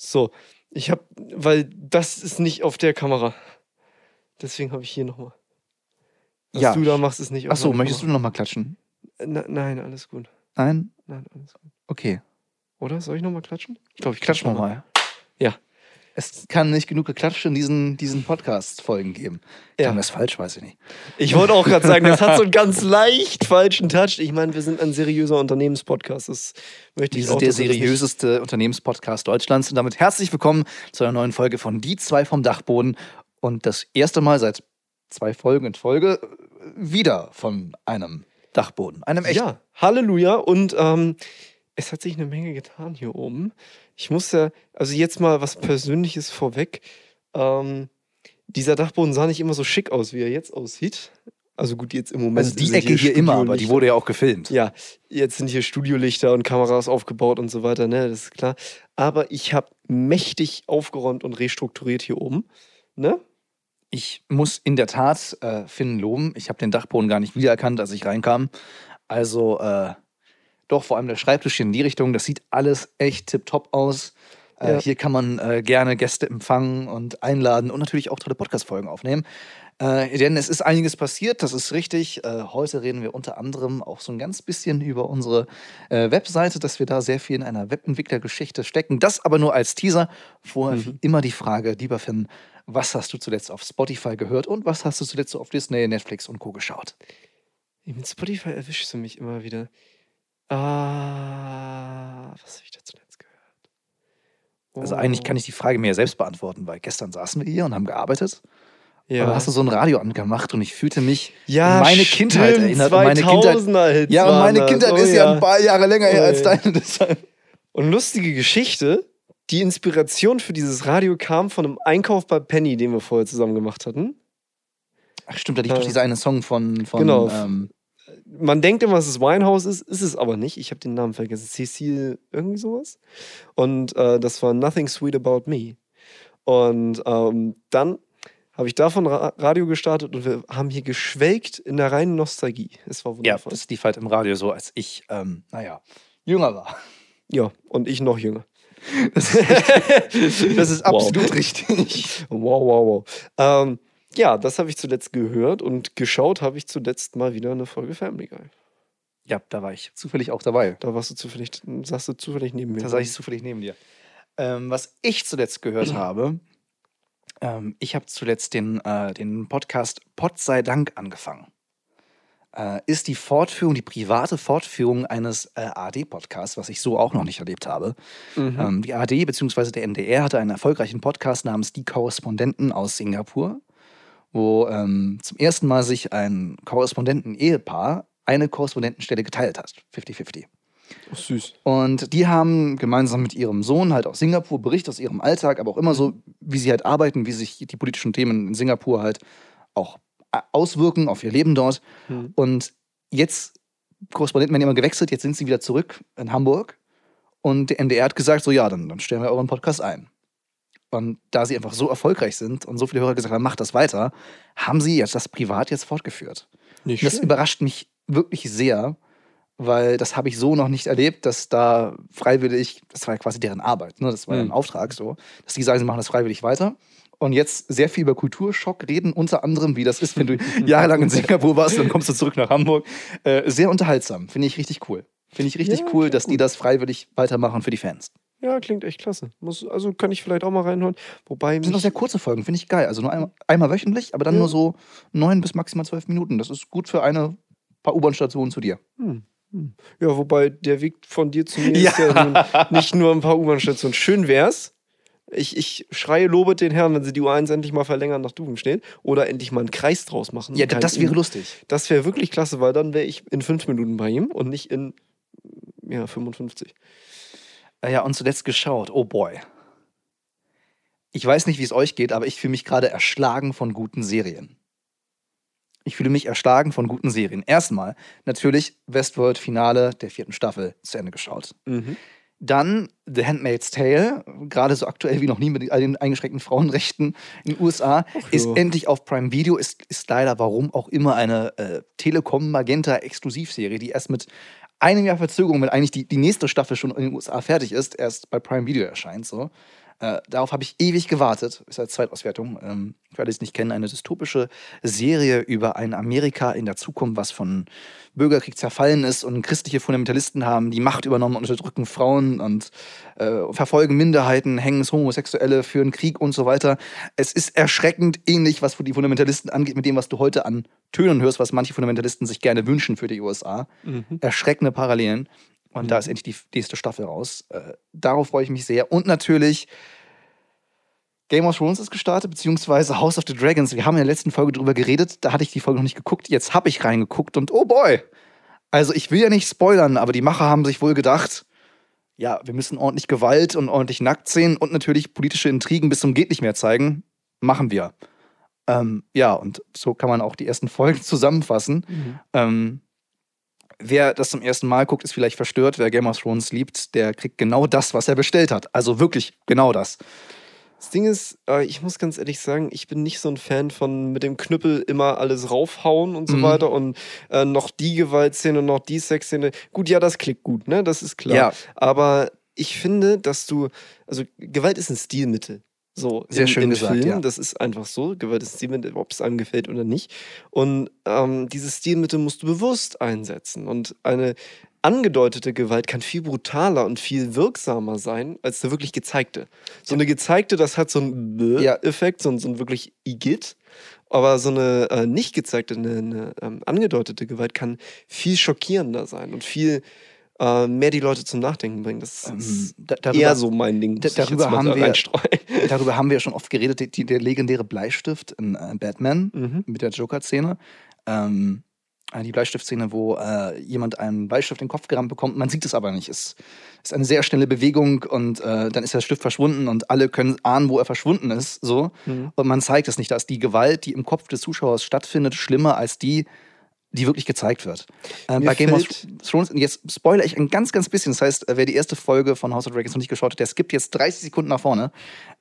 So, ich habe, weil das ist nicht auf der Kamera. Deswegen habe ich hier nochmal. Was Ja. du da machst, ist nicht auf Achso, möchtest du nochmal klatschen? Kamera. Na, nein, alles gut. Nein? Nein, alles gut. Okay. Oder? Soll ich nochmal klatschen? Ich glaube, ich klatsche wir mal. Ja. Es kann nicht genug geklatscht in diesen, diesen Podcast-Folgen geben. Ja. Klang das falsch, weiß ich nicht. Ich wollte auch gerade sagen, das hat so einen ganz leicht falschen Touch. Ich meine, wir sind ein seriöser Unternehmenspodcast. Das möchte ich Diese auch. der ihr das nicht- seriöseste Unternehmenspodcast Deutschlands. Und damit herzlich willkommen zu einer neuen Folge von Die zwei vom Dachboden. Und das erste Mal seit zwei Folgen in Folge wieder von einem Dachboden. Einem echten. Ja, Halleluja. Und ähm, es hat sich eine Menge getan hier oben. Ich muss ja, also jetzt mal was Persönliches vorweg. Ähm, dieser Dachboden sah nicht immer so schick aus, wie er jetzt aussieht. Also gut, jetzt im Moment. Also die Ecke hier immer, aber die wurde ja auch gefilmt. Ja, jetzt sind hier Studiolichter und Kameras aufgebaut und so weiter, ne, das ist klar. Aber ich habe mächtig aufgeräumt und restrukturiert hier oben. Ne? Ich muss in der Tat äh, Finn loben. Ich habe den Dachboden gar nicht wiedererkannt, als ich reinkam. Also äh, doch vor allem der Schreibtisch hier in die Richtung. Das sieht alles echt tipptopp aus. Äh, Ja. Hier kann man äh, gerne Gäste empfangen und einladen und natürlich auch tolle Podcast-Folgen aufnehmen. Äh, denn es ist einiges passiert, das ist richtig. Äh, heute reden wir unter anderem auch so ein ganz bisschen über unsere äh, Webseite, dass wir da sehr viel in einer Webentwicklergeschichte stecken. Das aber nur als Teaser. Vorher wie immer die Frage, lieber Finn, was hast du zuletzt auf Spotify gehört und was hast du zuletzt so auf Disney, Netflix und Co. geschaut? Mit Spotify erwischst du mich immer wieder. Ah, was habe ich da zuletzt gehört? Also eigentlich kann ich die Frage mir ja selbst beantworten, weil gestern saßen wir hier und haben gearbeitet. ja. Aber hast du so ein Radio angemacht und ich fühlte mich ja, meine stimmt, Kindheit erinnert. Meine Kindheit, 2000er Hits ja, und meine das. Kindheit Oh ist ja ein paar Jahre länger her Oh als deine. Deshalb. Und lustige Geschichte, die Inspiration für dieses Radio kam von einem Einkauf bei Penny, den wir vorher zusammen gemacht hatten. Ach stimmt, da liegt Ja. doch dieser eine Song von, von Genau. ähm, Man denkt immer, dass es Winehouse ist, ist es aber nicht. Ich habe den Namen vergessen. Cecile, irgendwie sowas. Und äh, das war Nothing Sweet About Me. Und ähm, dann habe ich davon Ra Radio gestartet und wir haben hier geschwelgt in der reinen Nostalgie. Es war ja, wundervoll. das lief halt im Radio so, als ich, ähm, naja, jünger war. Ja, und ich noch jünger. Das ist, das ist Wow. absolut richtig. Wow, wow, wow. Ähm, ja, das habe ich zuletzt gehört und geschaut habe ich zuletzt mal wieder eine Folge Family Guy. Ja, da war ich zufällig auch dabei. Da warst du zufällig, saß du zufällig neben mir. Da saß ich zufällig neben dir. Ähm, was ich zuletzt gehört habe, ähm, ich habe zuletzt den, äh, den Podcast Pot sei Dank angefangen. Äh, ist die Fortführung, die private Fortführung eines äh, ARD-Podcasts, was ich so auch noch nicht erlebt habe. Mhm. Ähm, die ARD bzw. der NDR hatte einen erfolgreichen Podcast namens Die Korrespondenten aus Singapur, wo ähm, zum ersten Mal sich ein Korrespondenten-Ehepaar eine Korrespondentenstelle geteilt hat. 50-50. Ach, süß. Und die haben gemeinsam mit ihrem Sohn halt aus Singapur Bericht aus ihrem Alltag, aber auch immer so, wie sie halt arbeiten, wie sich die politischen Themen in Singapur halt auch äh, auswirken auf ihr Leben dort. Mhm. Und jetzt, Korrespondenten werden immer gewechselt, jetzt sind sie wieder zurück in Hamburg. Und der NDR hat gesagt, so ja, dann, dann stellen wir euren Podcast ein. Und da sie einfach so erfolgreich sind und so viele Hörer gesagt haben, macht das weiter, haben sie jetzt das privat jetzt fortgeführt. Nicht Und das schlecht. überrascht mich wirklich sehr, weil das habe ich so noch nicht erlebt, dass da freiwillig, das war ja quasi deren Arbeit, ne? das war ja ein Mhm. Auftrag so, dass die sagen, sie machen das freiwillig weiter. Und jetzt sehr viel über Kulturschock reden, unter anderem, wie das ist, wenn du jahrelang in Singapur warst, dann kommst du zurück nach Hamburg. Äh, sehr unterhaltsam, finde ich richtig cool. Finde ich richtig Ja, cool, dass die das freiwillig weitermachen für die Fans. Ja, klingt echt klasse. Muss, also kann ich vielleicht auch mal reinhören. Wobei Das sind auch mich, sehr kurze Folgen, finde ich geil. Also nur einmal, einmal wöchentlich, aber dann Ja. nur so neun bis maximal zwölf Minuten. Das ist gut für eine paar U-Bahn-Stationen zu dir. hm, hm. ja, wobei der Weg von dir zu mir Ja. ist ja nicht nur ein paar U-Bahn-Stationen. Schön wär's. Ich, ich schreie lobet den Herrn, wenn sie die U1 endlich mal verlängern nach Duvenstedt oder endlich mal einen Kreis draus machen. Ja, das wäre lustig. Das wäre wirklich klasse, weil dann wäre ich in fünf Minuten bei ihm und nicht in ja, 55. Äh, Ja, und zuletzt geschaut. Oh boy. Ich weiß nicht, wie es euch geht, aber ich fühle mich gerade erschlagen von guten Serien. Ich fühle mich erschlagen von guten Serien. Erstmal natürlich Westworld-Finale der vierten Staffel zu Ende geschaut. Mhm. Dann The Handmaid's Tale, gerade so aktuell wie noch nie mit all den eingeschränkten Frauenrechten in den USA, ist ja. endlich auf Prime Video, ist, ist leider warum auch immer eine äh, Telekom Magenta Exklusivserie, die erst mit einem Jahr Verzögerung, wenn eigentlich die, die nächste Staffel schon in den USA fertig ist, erst bei Prime Video erscheint. So. Äh, darauf habe ich ewig gewartet. Ist als Zweitauswertung. Ähm, für alle, die es nicht kennen, eine dystopische Serie über ein Amerika in der Zukunft, was von Bürgerkrieg zerfallen ist und christliche Fundamentalisten haben die Macht übernommen und unterdrücken Frauen und äh, verfolgen Minderheiten, hängen Homosexuelle, führen Krieg und so weiter. Es ist erschreckend ähnlich, was die Fundamentalisten angeht, mit dem, was du heute an Tönen hörst, was manche Fundamentalisten sich gerne wünschen für die USA. Mhm. Erschreckende Parallelen. Und mhm. da ist endlich die nächste Staffel raus. Äh, darauf freue ich mich sehr. Und natürlich Game of Thrones ist gestartet, beziehungsweise House of the Dragons. Wir haben in der letzten Folge drüber geredet, da hatte ich die Folge noch nicht geguckt. Jetzt habe ich reingeguckt und oh boy! Also ich will ja nicht spoilern, aber die Macher haben sich wohl gedacht, ja, wir müssen ordentlich Gewalt und ordentlich nackt sehen und natürlich politische Intrigen bis zum geht nicht mehr zeigen. Machen wir. Ähm, ja, und so kann man auch die ersten Folgen zusammenfassen. Mhm. Ähm, wer das zum ersten Mal guckt, ist vielleicht verstört. Wer Game of Thrones liebt, der kriegt genau das, was er bestellt hat. Also wirklich genau das. Das Ding ist, äh, ich muss ganz ehrlich sagen, ich bin nicht so ein Fan von mit dem Knüppel immer alles raufhauen und so mhm. weiter und äh, noch die Gewaltszene und noch die Sexszene. Gut, ja, das klickt gut, ne? Das ist klar. Ja. Aber ich finde, dass du, also Gewalt ist ein Stilmittel. So, sehr in, schön in gesagt, Filmen, ja. Das ist einfach so. Gewalt ist Stilmittel, ob es einem gefällt oder nicht. Und ähm, dieses Stilmittel musst du bewusst einsetzen. Und eine angedeutete Gewalt kann viel brutaler und viel wirksamer sein als eine wirklich gezeigte. So eine gezeigte, das hat so einen ja. Effekt, so, so ein wirklich Igitt. Aber so eine äh, nicht gezeigte, eine, eine ähm, angedeutete Gewalt kann viel schockierender sein und viel äh, mehr die Leute zum Nachdenken bringen. Das ist ähm, da, darüber, eher so mein Ding. Da, darüber, haben wir, darüber haben wir schon oft geredet, die, der legendäre Bleistift in äh, Batman mhm. mit der Joker-Szene. Ähm, äh, die Bleistiftszene, wo äh, jemand einen Bleistift in den Kopf gerammt bekommt. Man sieht es aber nicht. Es ist eine sehr schnelle Bewegung und äh, dann ist der Stift verschwunden und alle können ahnen, wo er verschwunden ist. So. Mhm. Und man zeigt es nicht. Da ist die Gewalt, die im Kopf des Zuschauers stattfindet, schlimmer als die, die wirklich gezeigt wird. Äh, bei Game of Thrones, jetzt spoilere ich ein ganz, ganz bisschen. Das heißt, äh, wer die erste Folge von House of Dragons noch nicht geschaut hat, der skippt jetzt 30 Sekunden nach vorne.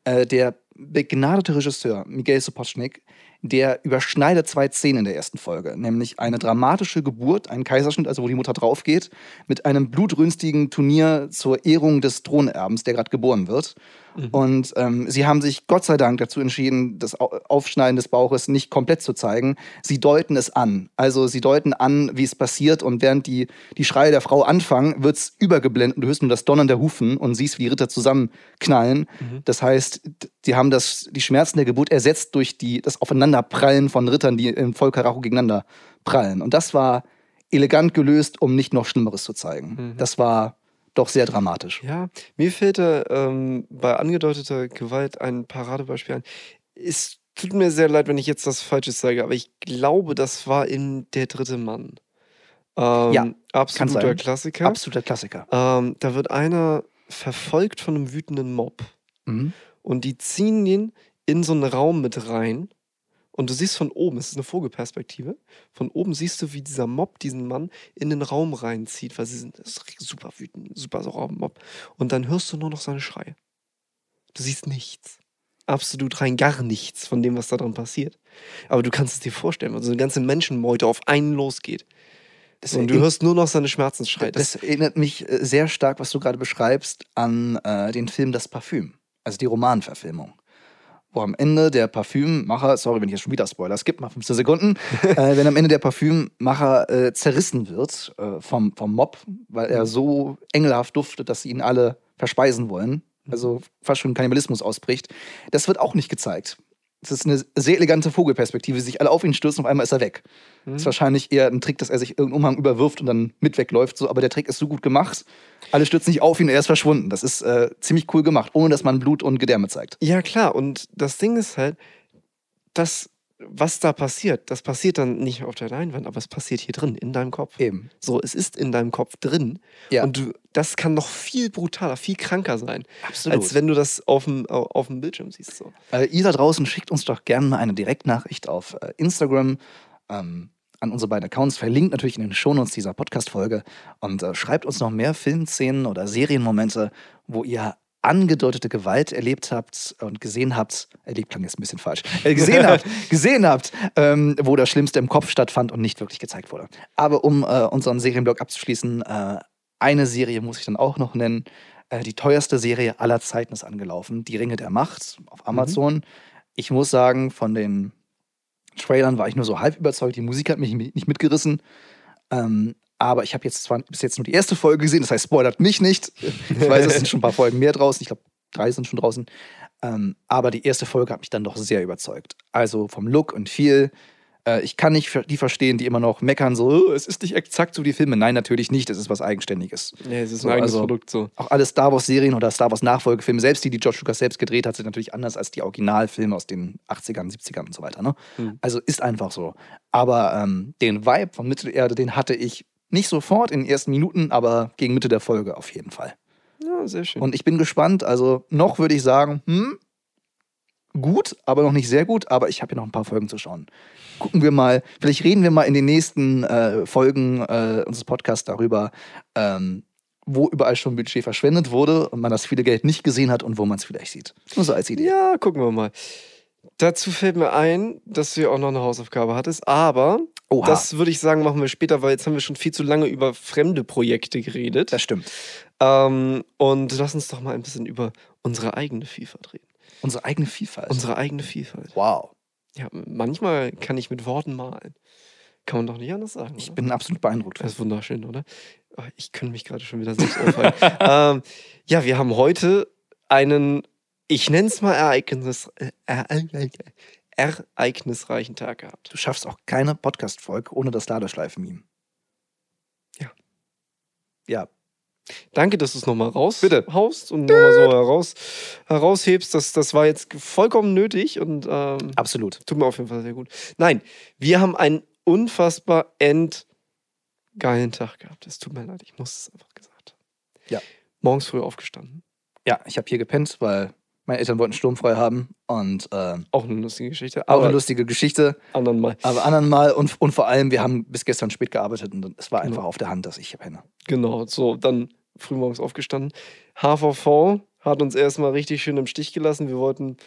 Äh, der begnadete Regisseur Miguel Sapochnik der überschneidet zwei Szenen in der ersten Folge, nämlich eine dramatische Geburt, ein Kaiserschnitt, also wo die Mutter draufgeht, mit einem blutrünstigen Turnier zur Ehrung des Thronerbens, der gerade geboren wird. Mhm. Und ähm, sie haben sich Gott sei Dank dazu entschieden, das Aufschneiden des Bauches nicht komplett zu zeigen. Sie deuten es an. Also sie deuten an, wie es passiert und während die, die Schreie der Frau anfangen, wird es übergeblendet und du hörst nur das Donnern der Hufen und siehst, wie die Ritter zusammenknallen. Mhm. Das heißt, sie haben das, die Schmerzen der Geburt ersetzt durch die, das Aufeinanderprallen von Rittern, die im Voll Karacho gegeneinander prallen. Und das war elegant gelöst, um nicht noch Schlimmeres zu zeigen. Mhm. Das war doch sehr dramatisch. Ja, mir fällt da ähm, bei angedeuteter Gewalt ein Paradebeispiel ein. Es tut mir sehr leid, wenn ich jetzt das Falsches sage, aber ich glaube, das war in Der dritte Mann. Ähm, ja, absoluter Klassiker. Absoluter Klassiker. Ähm, da wird einer verfolgt von einem wütenden Mob. Mhm. Und die ziehen ihn in so einen Raum mit rein und du siehst von oben, es ist eine Vogelperspektive, von oben siehst du, wie dieser Mob diesen Mann in den Raum reinzieht, weil sie sind super wütend, super saurer Mob. Und dann hörst du nur noch seine Schreie. Du siehst nichts. Absolut rein gar nichts von dem, was da dran passiert. Aber du kannst es dir vorstellen, weil so eine ganze Menschenmeute auf einen losgeht. Das und du hörst nur noch seine Schmerzensschreie. Das, das erinnert mich äh, sehr stark, was du gerade beschreibst, an äh, den Film Das Parfüm, also die Romanverfilmung wo am Ende der Parfümmacher, sorry, wenn ich jetzt schon wieder Spoiler skippe, mal 15 Sekunden, äh, wenn am Ende der Parfümmacher äh, zerrissen wird äh, vom, vom Mob, weil er so engelhaft duftet, dass sie ihn alle verspeisen wollen, also fast schon Kannibalismus ausbricht, das wird auch nicht gezeigt. Das ist eine sehr elegante Vogelperspektive, sich alle auf ihn stürzen, auf einmal ist er weg. Mhm. Das ist wahrscheinlich eher ein Trick, dass er sich irgendeinen Umhang überwirft und dann mit wegläuft. So, aber der Trick ist so gut gemacht. Alle stürzen nicht auf ihn, er ist verschwunden. Das ist äh, ziemlich cool gemacht, ohne dass man Blut und Gedärme zeigt. Ja, klar. Und das Ding ist halt, dass was da passiert, das passiert dann nicht auf der Leinwand, aber es passiert hier drin, in deinem Kopf. Eben. So, es ist in deinem Kopf drin. Ja. Und du, das kann noch viel brutaler, viel kranker sein. Absolut. Als wenn du das auf dem, auf dem Bildschirm siehst. So. Äh, ihr da draußen schickt uns doch gerne mal eine Direktnachricht auf äh, Instagram. Ähm, an unsere beiden Accounts, verlinkt natürlich in den Shownotes dieser Podcast-Folge und äh, schreibt uns noch mehr Filmszenen oder Serienmomente, wo ihr angedeutete Gewalt erlebt habt und gesehen habt, erlebt klang jetzt ein bisschen falsch, äh, gesehen habt, gesehen habt, ähm, wo das Schlimmste im Kopf stattfand und nicht wirklich gezeigt wurde. Aber um äh, unseren Serienblog abzuschließen, äh, eine Serie muss ich dann auch noch nennen. Äh, die teuerste Serie aller Zeiten ist angelaufen. Die Ringe der Macht auf Amazon. Ich muss sagen, von den Trailern war ich nur so halb überzeugt. Die Musik hat mich nicht mitgerissen. Ähm, aber ich habe jetzt zwar bis jetzt nur die erste Folge gesehen, das heißt, spoilert mich nicht. Ich weiß, es sind schon ein paar Folgen mehr draußen. Ich glaube, drei sind schon draußen. Ähm, aber die erste Folge hat mich dann doch sehr überzeugt. Also vom Look und Feel. Äh, ich kann nicht die verstehen, die immer noch meckern, so, oh, es ist nicht exakt so die Filme. Nein, natürlich nicht. Es ist was Eigenständiges. Ja, es ist So, ein eigenes also- Produkt so. Auch alle Star Wars-Serien oder Star Wars-Nachfolgefilme, selbst die, die George Lucas selbst gedreht hat, sind natürlich anders als die Originalfilme aus den 80ern, 70ern und so weiter. Ne? Hm. Also ist einfach so. Aber ähm, den Vibe von Mittelerde, den hatte ich nicht sofort in den ersten Minuten, aber gegen Mitte der Folge auf jeden Fall. Ja, sehr schön. Und ich bin gespannt. Also noch würde ich sagen, hm, gut, aber noch nicht sehr gut. Aber ich habe hier noch ein paar Folgen zu schauen. Gucken wir mal. Vielleicht reden wir mal in den nächsten äh, Folgen äh, unseres Podcasts darüber, ähm, wo überall schon Budget verschwendet wurde und man das viele Geld nicht gesehen hat und wo man es vielleicht sieht. Nur so als Idee. Ja, gucken wir mal. Dazu fällt mir ein, dass du ja auch noch eine Hausaufgabe hattest, aber Oha, das, würde ich sagen, machen wir später, weil jetzt haben wir schon viel zu lange über fremde Projekte geredet. das stimmt. Ähm, und lass uns doch mal ein bisschen über unsere eigene Vielfalt reden. Unsere eigene Vielfalt. Unsere eigene Vielfalt. wow. Ja, manchmal kann ich mit Worten malen. Kann man doch nicht anders sagen. Ich oder? bin absolut beeindruckt. Das ist wunderschön, oder? Oh, Ich könnte mich gerade schon wieder selbst aufhalten. ähm, ja, wir haben heute einen, ich nenne es mal Ereignis, äh, äh, ereignisreichen Tag gehabt. Du schaffst auch keine Podcast-Folge ohne das Ladeschleifen-Meme. Ja. Ja, Danke, dass du es nochmal Bitte. raushaust und nochmal so heraus, heraushebst. Das, das war jetzt vollkommen nötig und ähm, absolut. tut mir auf jeden Fall sehr gut. Nein, wir haben einen unfassbar endgeilen Tag gehabt. Es tut mir leid, ich muss es einfach gesagt haben. Ja. Morgens früh aufgestanden. Ja, ich habe hier gepennt, weil meine Eltern wollten sturmfrei haben und äh, Auch eine lustige Geschichte, auch aber eine lustige Geschichte, anderen Mal. aber anderen Mal und, und vor allem, wir haben bis gestern spät gearbeitet und es war einfach Genau. auf der Hand, dass ich penne. Genau, so dann frühmorgens aufgestanden. HVV hat uns erstmal richtig schön im Stich gelassen. Wir wollten,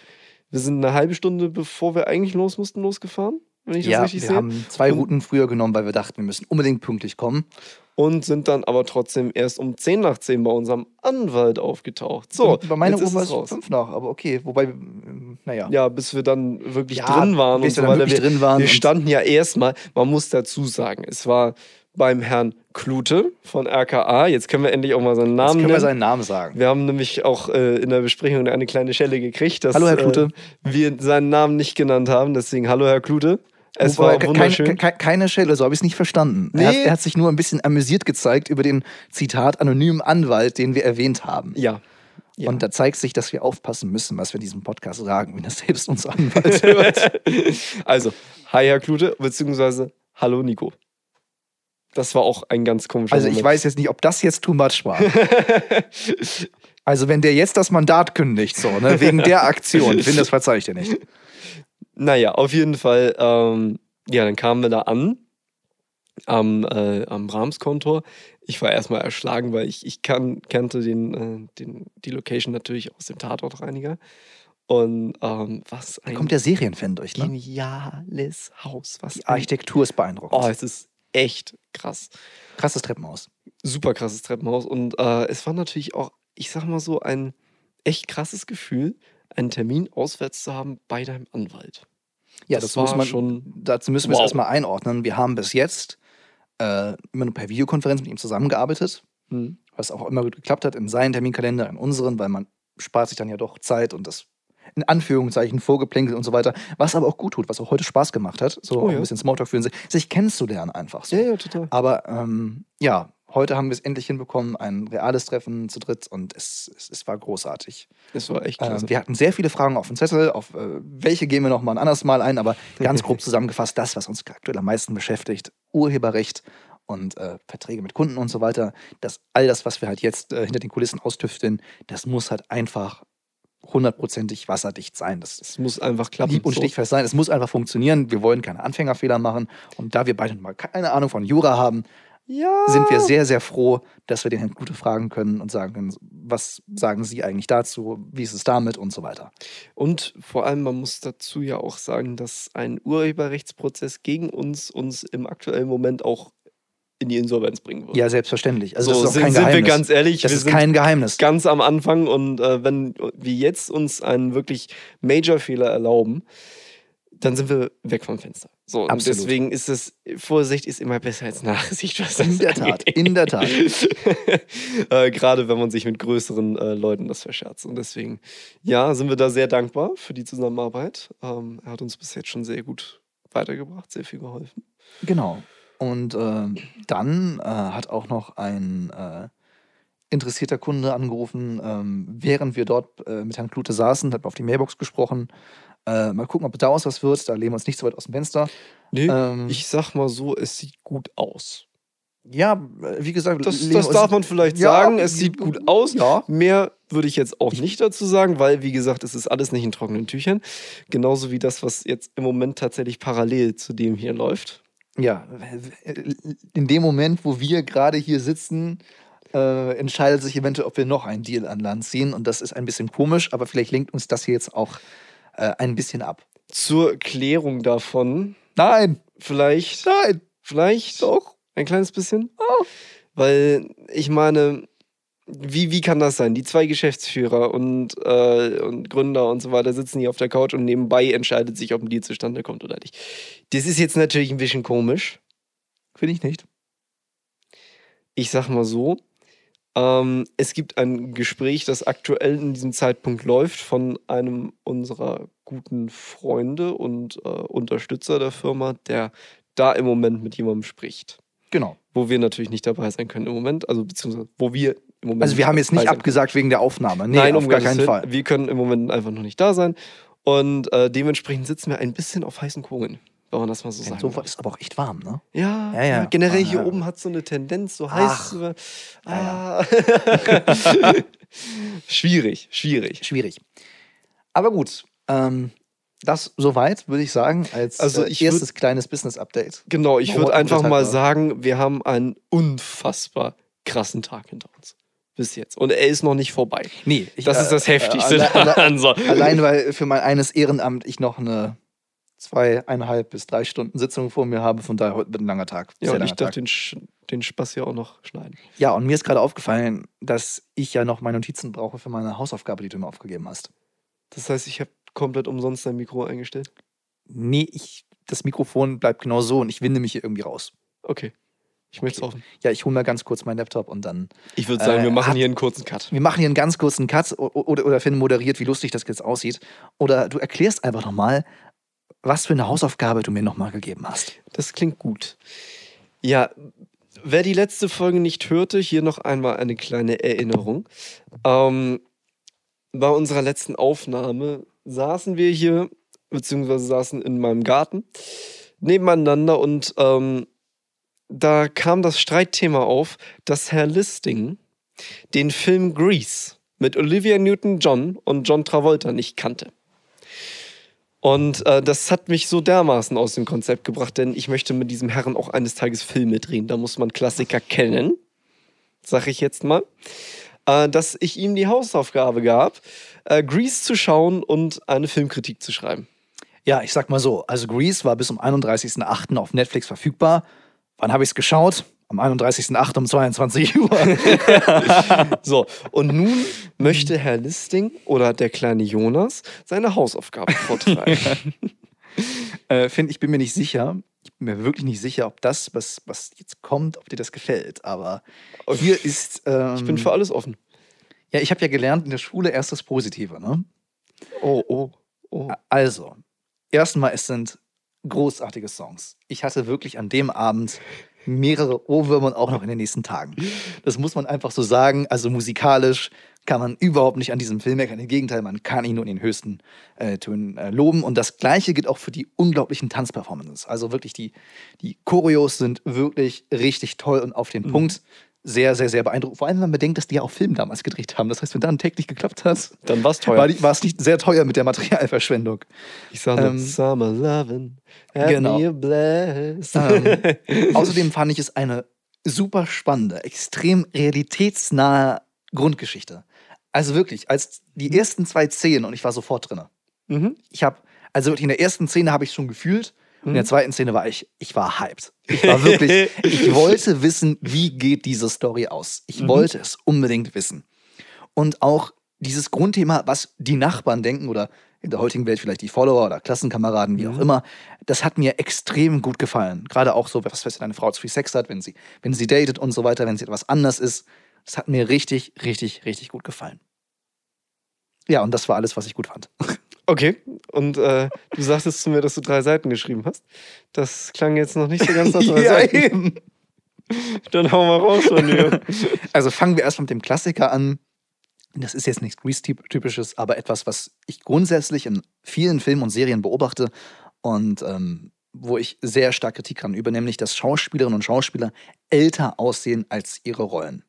wir sind eine halbe Stunde, bevor wir eigentlich los mussten, losgefahren, wenn ich das Ja, richtig wir sehe. haben zwei Routen früher genommen, weil wir dachten, wir müssen unbedingt pünktlich kommen. Und sind dann aber trotzdem erst um 10 nach 10 bei unserem Anwalt aufgetaucht. So, bei meiner jetzt Uhr ist war es es raus. fünf nach, aber okay, wobei, naja. Ja, bis wir dann wirklich Ja, drin waren bis und wir so weiter. Wir, drin waren wir standen ja erstmal, man muss dazu sagen, es war beim Herrn Klute von RKA. Jetzt können wir endlich auch mal seinen Jetzt Namen können wir seinen Namen sagen. Wir haben nämlich auch äh, in der Besprechung eine kleine Schelle gekriegt, dass Hallo, Herr Klute. Äh, wir seinen Namen nicht genannt haben. Deswegen hallo, Herr Klute. Es war wunderschön. Keine, ke- keine Schelle, so habe ich es nicht verstanden. Er, hat, Nee. er hat sich nur ein bisschen amüsiert gezeigt über den Zitat anonymen Anwalt, den wir erwähnt haben. ja. ja. Und da zeigt sich, dass wir aufpassen müssen, was wir in diesem Podcast sagen, wenn er selbst uns Anwalt hört. also, hi, Herr Klute, beziehungsweise hallo, Nico. Das war auch ein ganz komischer Also ich Moment. weiß jetzt nicht, ob das jetzt too much war. Also wenn der jetzt das Mandat kündigt, so, ne, wegen der Aktion, ich finde, das verzeih ich dir nicht. Naja, auf jeden Fall, ähm, ja, dann kamen wir da an am, äh, am Brahms-Kontor. Ich war erstmal erschlagen, weil ich, ich kan kannte den, äh, den, die Location natürlich aus dem Tatortreiniger. Und ähm, was Da ein kommt der Serienfan durch, ne? geniales Haus. Was Die Architektur ist beeindruckend. oh, es ist echt krass. Krasses Treppenhaus. Super krasses Treppenhaus. Und äh, es war natürlich auch, ich sag mal so, ein echt krasses Gefühl, einen Termin auswärts zu haben bei deinem Anwalt. Ja, Das das, muss man schon- Dazu müssen wir es erstmal einordnen. Wir haben bis jetzt äh, immer nur per Videokonferenz mit ihm zusammengearbeitet, Hm. was auch immer gut geklappt hat in seinen Terminkalender, in unseren, weil man spart sich dann ja doch Zeit und das in Anführungszeichen vorgeplänkelt und so weiter, was aber auch gut tut, was auch heute Spaß gemacht hat, so Oh ja. ein bisschen Smalltalk führen, sich, sich kennenzulernen einfach so. Ja, ja, total. Aber ähm, ja, heute haben wir es endlich hinbekommen, ein reales Treffen zu dritt und es, es, es war großartig. Es war echt klasse. Ähm, wir hatten sehr viele Fragen auf dem Zettel, auf äh, welche gehen wir noch mal ein anderes Mal ein, aber ganz grob zusammengefasst, das, was uns aktuell am meisten beschäftigt, Urheberrecht und äh, Verträge mit Kunden und so weiter, das, all das, was wir halt jetzt äh, hinter den Kulissen austüfteln, das muss halt einfach hundertprozentig wasserdicht sein. Das Es muss einfach klappen. lieb und so. stichfest sein. Es muss einfach funktionieren. Wir wollen keine Anfängerfehler machen. Und da wir beide mal keine Ahnung von Jura haben, Ja. sind wir sehr, sehr froh, dass wir den Herrn Gute fragen können und sagen können, was sagen Sie eigentlich dazu, wie ist es damit und so weiter. Und vor allem, man muss dazu ja auch sagen, dass ein Urheberrechtsprozess gegen uns uns im aktuellen Moment auch in die Insolvenz bringen würde. Ja, selbstverständlich. Also so das ist auch sind, kein sind wir Geheimnis. ganz ehrlich, das wir ist sind kein Geheimnis. ganz am Anfang und äh, wenn wir jetzt uns einen wirklich Major-Fehler erlauben, dann sind wir weg vom Fenster. So, Absolut. deswegen ist es, Vorsicht ist immer besser als Nachsicht, was das In der Tat, angeht. in der Tat. äh, Gerade wenn man sich mit größeren äh, Leuten das verscherzt. Und deswegen, ja, sind wir da sehr dankbar für die Zusammenarbeit. Ähm, er hat uns bis jetzt schon sehr gut weitergebracht, sehr viel geholfen. Genau. Und ähm, dann äh, hat auch noch ein äh, interessierter Kunde angerufen, ähm, während wir dort äh, mit Herrn Klute saßen, hat auf die Mailbox gesprochen. Äh, mal gucken, ob daraus was wird. Da lehnen wir uns nicht so weit aus dem Fenster. Nee, Ähm, ich sag mal so, es sieht gut aus. Ja, äh, wie gesagt, Das, das darf man vielleicht Ja, sagen. Es sieht gut aus. Ja. Mehr würde ich jetzt auch nicht dazu sagen, weil, wie gesagt, es ist alles nicht in trockenen Tüchern. Genauso wie das, was jetzt im Moment tatsächlich parallel zu dem hier läuft. Ja, in dem Moment, wo wir gerade hier sitzen, äh, entscheidet sich eventuell, ob wir noch einen Deal an Land ziehen. Und das ist ein bisschen komisch, aber vielleicht lenkt uns das hier jetzt auch äh, ein bisschen ab. Zur Klärung davon, Nein, vielleicht, nein, vielleicht doch. ein kleines bisschen. Weil ich meine, wie, wie kann das sein? Die zwei Geschäftsführer und, äh, und Gründer und so weiter sitzen hier auf der Couch und nebenbei entscheidet sich, ob ein Deal zustande kommt oder nicht. Das ist jetzt natürlich ein bisschen komisch. Finde ich nicht. Ich sag mal so, ähm, es gibt ein Gespräch, das aktuell in diesem Zeitpunkt läuft von einem unserer guten Freunde und äh, Unterstützer der Firma, der da im Moment mit jemandem spricht. Genau. Wo wir natürlich nicht dabei sein können im Moment, also beziehungsweise wo wir im Moment. Also wir haben jetzt nicht abgesagt wegen der Aufnahme. Nee, Nein, auf um gar keinen. Fall. Wir können im Moment einfach noch nicht da sein. Und äh, dementsprechend sitzen wir ein bisschen auf heißen Kohlen, wenn man das mal so sagen Sofa ist aber auch echt warm, ne? Ja, Ja, ja. generell Ah, hier ja. oben hat so eine Tendenz, so Ach. heiß zu werden. Ah. schwierig, schwierig. Schwierig. Aber gut, ähm, das soweit, würde ich sagen, als Also äh, ich erstes kleines Business-Update. Genau, ich würde einfach mal sagen, wir haben einen unfassbar krassen Tag hinter uns. Bis jetzt. Und er ist noch nicht vorbei. Nee, ich, Das ist das Heftigste alle- alle-. So. Allein, weil für mein eines Ehrenamt ich noch eine zweieinhalb bis drei Stunden Sitzung vor mir habe. Von daher heute wird ein langer Tag. Ja, und ich darf den, den Spaß ja auch noch schneiden. Ja, und mir ist gerade aufgefallen, dass ich ja noch meine Notizen brauche für meine Hausaufgabe, die du mir aufgegeben hast. Das heißt, ich habe komplett umsonst dein Mikro eingestellt. Nee, ich, das Mikrofon bleibt genau so und ich winde mich hier irgendwie raus. Okay. Ich möchte es offen. Ja, ich hole mal ganz kurz meinen Laptop und dann. Ich würde sagen, Äh, wir machen hier einen kurzen Cut. Wir machen hier einen ganz kurzen Cut oder, oder Finn moderiert, wie lustig das jetzt aussieht. Oder du erklärst einfach nochmal, was für eine Hausaufgabe du mir nochmal gegeben hast. Das klingt gut. Ja, wer die letzte Folge nicht hörte, hier noch einmal eine kleine Erinnerung. Ähm, bei unserer letzten Aufnahme saßen wir hier, beziehungsweise saßen in meinem Garten nebeneinander und ähm, da kam das Streitthema auf, dass Herr Listing den Film Grease mit Olivia Newton-John und John Travolta nicht kannte. Und äh, das hat mich so dermaßen aus dem Konzept gebracht, denn ich möchte mit diesem Herren auch eines Tages Filme drehen. Da muss man Klassiker kennen, sag ich jetzt mal. Äh, dass ich ihm die Hausaufgabe gab, äh, Grease zu schauen und eine Filmkritik zu schreiben. Ja, ich sag mal so. Also Grease war bis zum 31.08. auf Netflix verfügbar. Wann habe ich es geschaut? Am 31.08. um 22 Uhr. So, und nun möchte Herr Listing oder der kleine Jonas seine Hausaufgabe vortragen. äh, Finn, ich bin mir nicht sicher. Ich bin mir wirklich nicht sicher, ob das, was, was jetzt kommt, ob dir das gefällt. Aber hier ist. Ähm, ich bin für alles offen. Ja, ich habe ja gelernt in der Schule erst das Positive, ne? Oh, oh, oh. Also, erstmal, es sind großartige Songs. Ich hatte wirklich an dem Abend mehrere Ohrwürmer und auch noch in den nächsten Tagen. Das muss man einfach so sagen. Also musikalisch kann man überhaupt nicht an diesem Film meckern. Im Gegenteil, man kann ihn nur in den höchsten äh, Tönen äh, loben. Und das Gleiche gilt auch für die unglaublichen Tanzperformances. Also wirklich, die, die Choreos sind wirklich richtig toll und auf den Punkt. Sehr, sehr, sehr beeindruckend. Vor allem, wenn man bedenkt, dass die ja auch Film damals gedreht haben. Das heißt, wenn da ein Tag nicht geklappt hat, Dann war's teuer. war, war es nicht sehr teuer mit der Materialverschwendung. Ich sage Ähm, Summer Lovin', genau. Ähm, außerdem fand ich es eine super spannende, extrem realitätsnahe Grundgeschichte. Also wirklich, als die ersten zwei Szenen und ich war sofort drin. mhm. Ich habe, also wirklich in der ersten Szene habe ich schon gefühlt, Und in der zweiten Szene war ich, ich war hyped. Ich war wirklich, ich wollte wissen, wie geht diese Story aus. Ich Mhm. wollte es unbedingt wissen. Und auch dieses Grundthema, was die Nachbarn denken oder in der heutigen Welt vielleicht die Follower oder Klassenkameraden, wie auch Mhm. immer, das hat mir extrem gut gefallen. Gerade auch so, was weiß ich, eine Frau zu viel Sex hat, wenn sie, wenn sie datet und so weiter, wenn sie etwas anders ist. Das hat mir richtig, richtig, richtig gut gefallen. Ja, und das war alles, was ich gut fand. Okay, und äh, du sagtest zu mir, dass du drei Seiten geschrieben hast. Das klang jetzt noch nicht so ganz nach drei Seiten. eben. Dann hau mal raus von dir. Also fangen wir erstmal mit dem Klassiker an. Das ist jetzt nichts Grease-typisches, aber etwas, was ich grundsätzlich in vielen Filmen und Serien beobachte und ähm, wo ich sehr stark Kritik kann, über nämlich, dass Schauspielerinnen und Schauspieler älter aussehen als ihre Rollen.